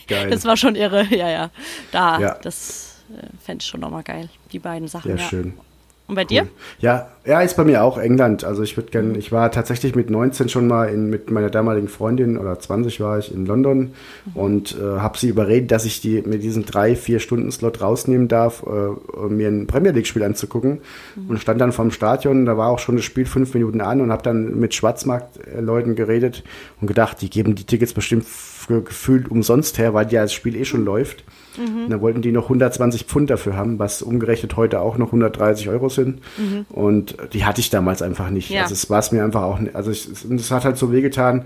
Geil. Das war schon irre, ja, ja. Da, ja. das äh, fände ich schon nochmal geil, die beiden Sachen. Sehr ja. schön. Und bei dir? Ja, ja, ist bei mir auch England. Also ich würde gerne, ich war tatsächlich mit 19 schon mal in, mit meiner damaligen Freundin oder 20 war ich in London mhm. und äh, habe sie überredet, dass ich die mit diesen drei, vier Stunden Slot rausnehmen darf, äh, um mir ein Premier League Spiel anzugucken mhm. und stand dann vorm Stadion. Da war auch schon das Spiel fünf Minuten an und habe dann mit Schwarzmarktleuten geredet und gedacht, die geben die Tickets bestimmt gefühlt umsonst her, weil ja das Spiel eh schon läuft. Mhm. Dann wollten die noch 120 Pfund dafür haben, was umgerechnet heute auch noch 130 Euro sind. Mhm. Und die hatte ich damals einfach nicht. Ja. Also es war es mir einfach auch nicht. Also es hat halt so wehgetan.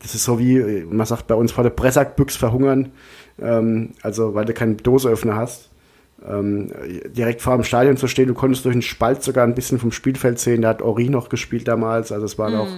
Das ist so wie, man sagt bei uns vor der Pressackbüchs verhungern. Ähm, also weil du keinen Doseöffner hast. Ähm, direkt vor dem Stadion zu stehen, du konntest durch einen Spalt sogar ein bisschen vom Spielfeld sehen. Da hat Ori noch gespielt damals. Also es war mhm. noch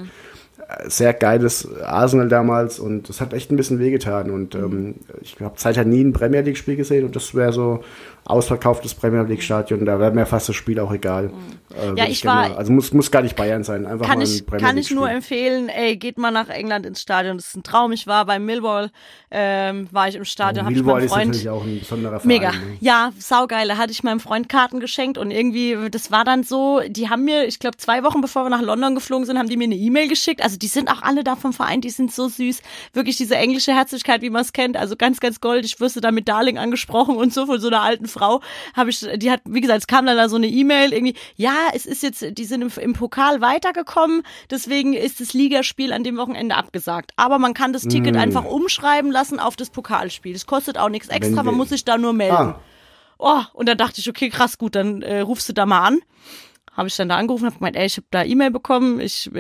sehr geiles Arsenal damals und das hat echt ein bisschen wehgetan. Und ähm, ich habe seither nie ein Premier League-Spiel gesehen und das wäre so ausverkauftes Premier League Stadion, da wäre mir fast das Spiel auch egal. Äh, ja, ich, ich war. Mal, also muss, muss gar nicht Bayern sein, einfach kann mal ich, Kann ich nur empfehlen, ey, geht mal nach England ins Stadion. Das ist ein Traum. Ich war bei Millwall, ähm, war ich im Stadion, ja, habe ich meinem Freund. Ist natürlich auch ein besonderer Verein, Mega. Ne? Ja, saugeil. Da hatte ich meinem Freund Karten geschenkt und irgendwie, das war dann so, die haben mir, ich glaube, zwei Wochen bevor wir nach London geflogen sind, haben die mir eine E-Mail geschickt. Also die sind auch alle da vom Verein, die sind so süß. Wirklich diese englische Herzlichkeit, wie man es kennt. Also ganz, ganz gold. Ich wüsste da mit Darling angesprochen und so von so einer alten Frau. Habe ich die hat, wie gesagt, es kam dann da so eine E-Mail irgendwie, ja, es ist jetzt, die sind im, im, Pokal weitergekommen, deswegen ist das Ligaspiel an dem Wochenende abgesagt. Aber man kann das Ticket mm. einfach umschreiben lassen auf das Pokalspiel. Das kostet auch nichts extra, man muss sich da nur melden. Ah. Oh, und dann dachte ich, okay, krass, gut, dann äh, rufst du da mal an habe ich dann da angerufen, habe gemeint, ey, ich habe da E-Mail bekommen, ich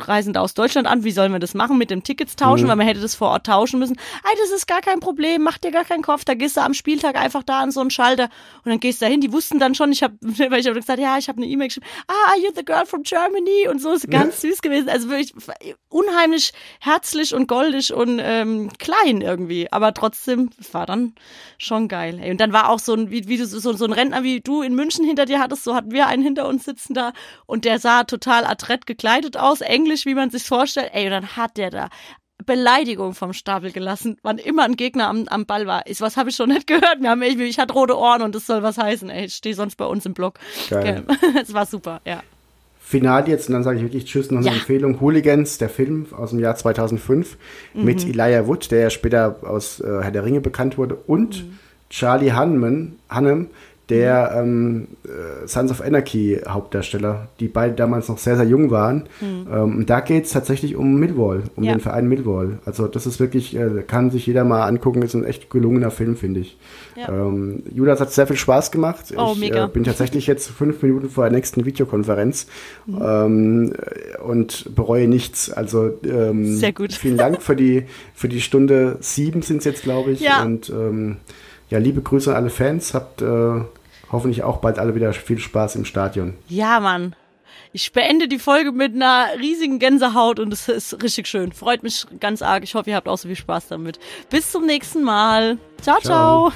reisen da aus Deutschland an, wie sollen wir das machen mit dem Tickets tauschen, mhm. weil man hätte das vor Ort tauschen müssen. Ey, das ist gar kein Problem, mach dir gar keinen Kopf, da gehst du am Spieltag einfach da an so einen Schalter und dann gehst du dahin. Die wussten dann schon, ich habe, weil ich habe gesagt, ja, ich habe eine E-Mail geschrieben, ah, are you the girl from Germany und so ist ganz ja. süß gewesen, also wirklich unheimlich herzlich und goldig und ähm, klein irgendwie, aber trotzdem war dann schon geil. Ey. Und dann war auch so ein, wie, wie du so, so ein Rentner wie du in München hinter dir hattest, so hatten wir einen hinter uns sitzen da und der sah total adrett gekleidet aus, englisch, wie man sich vorstellt. Ey, und dann hat der da Beleidigung vom Stapel gelassen, wann immer ein Gegner am, am Ball war. Ist was habe ich schon nicht gehört. Wir haben, ich, ich hatte rote Ohren und das soll was heißen. Ey, ich stehe sonst bei uns im Blog. Geil. Es war super, ja. Final jetzt, und dann sage ich wirklich Tschüss, noch eine ja. Empfehlung. Hooligans, der Film aus dem Jahr 2005 mhm. mit Elijah Wood, der ja später aus äh, Herr der Ringe bekannt wurde, und mhm. Charlie Hanneman, Hannem, der ähm, äh, Sons of Anarchy Hauptdarsteller, die beide damals noch sehr, sehr jung waren. Mhm. Ähm, und da geht es tatsächlich um Millwall, um ja. den Verein Millwall. Also das ist wirklich, äh, kann sich jeder mal angucken, ist ein echt gelungener Film, finde ich. Ja. Ähm, Judas hat sehr viel Spaß gemacht. Oh, ich äh, bin tatsächlich jetzt fünf Minuten vor der nächsten Videokonferenz mhm. ähm, und bereue nichts. Also ähm, sehr gut. vielen Dank für die, für die Stunde sieben sind es jetzt, glaube ich. Ja. Und ähm, ja, liebe Grüße an alle Fans. Habt äh, hoffentlich auch bald alle wieder viel Spaß im Stadion. Ja, Mann. Ich beende die Folge mit einer riesigen Gänsehaut und es ist richtig schön. Freut mich ganz arg. Ich hoffe, ihr habt auch so viel Spaß damit. Bis zum nächsten Mal. ciao. ciao. ciao.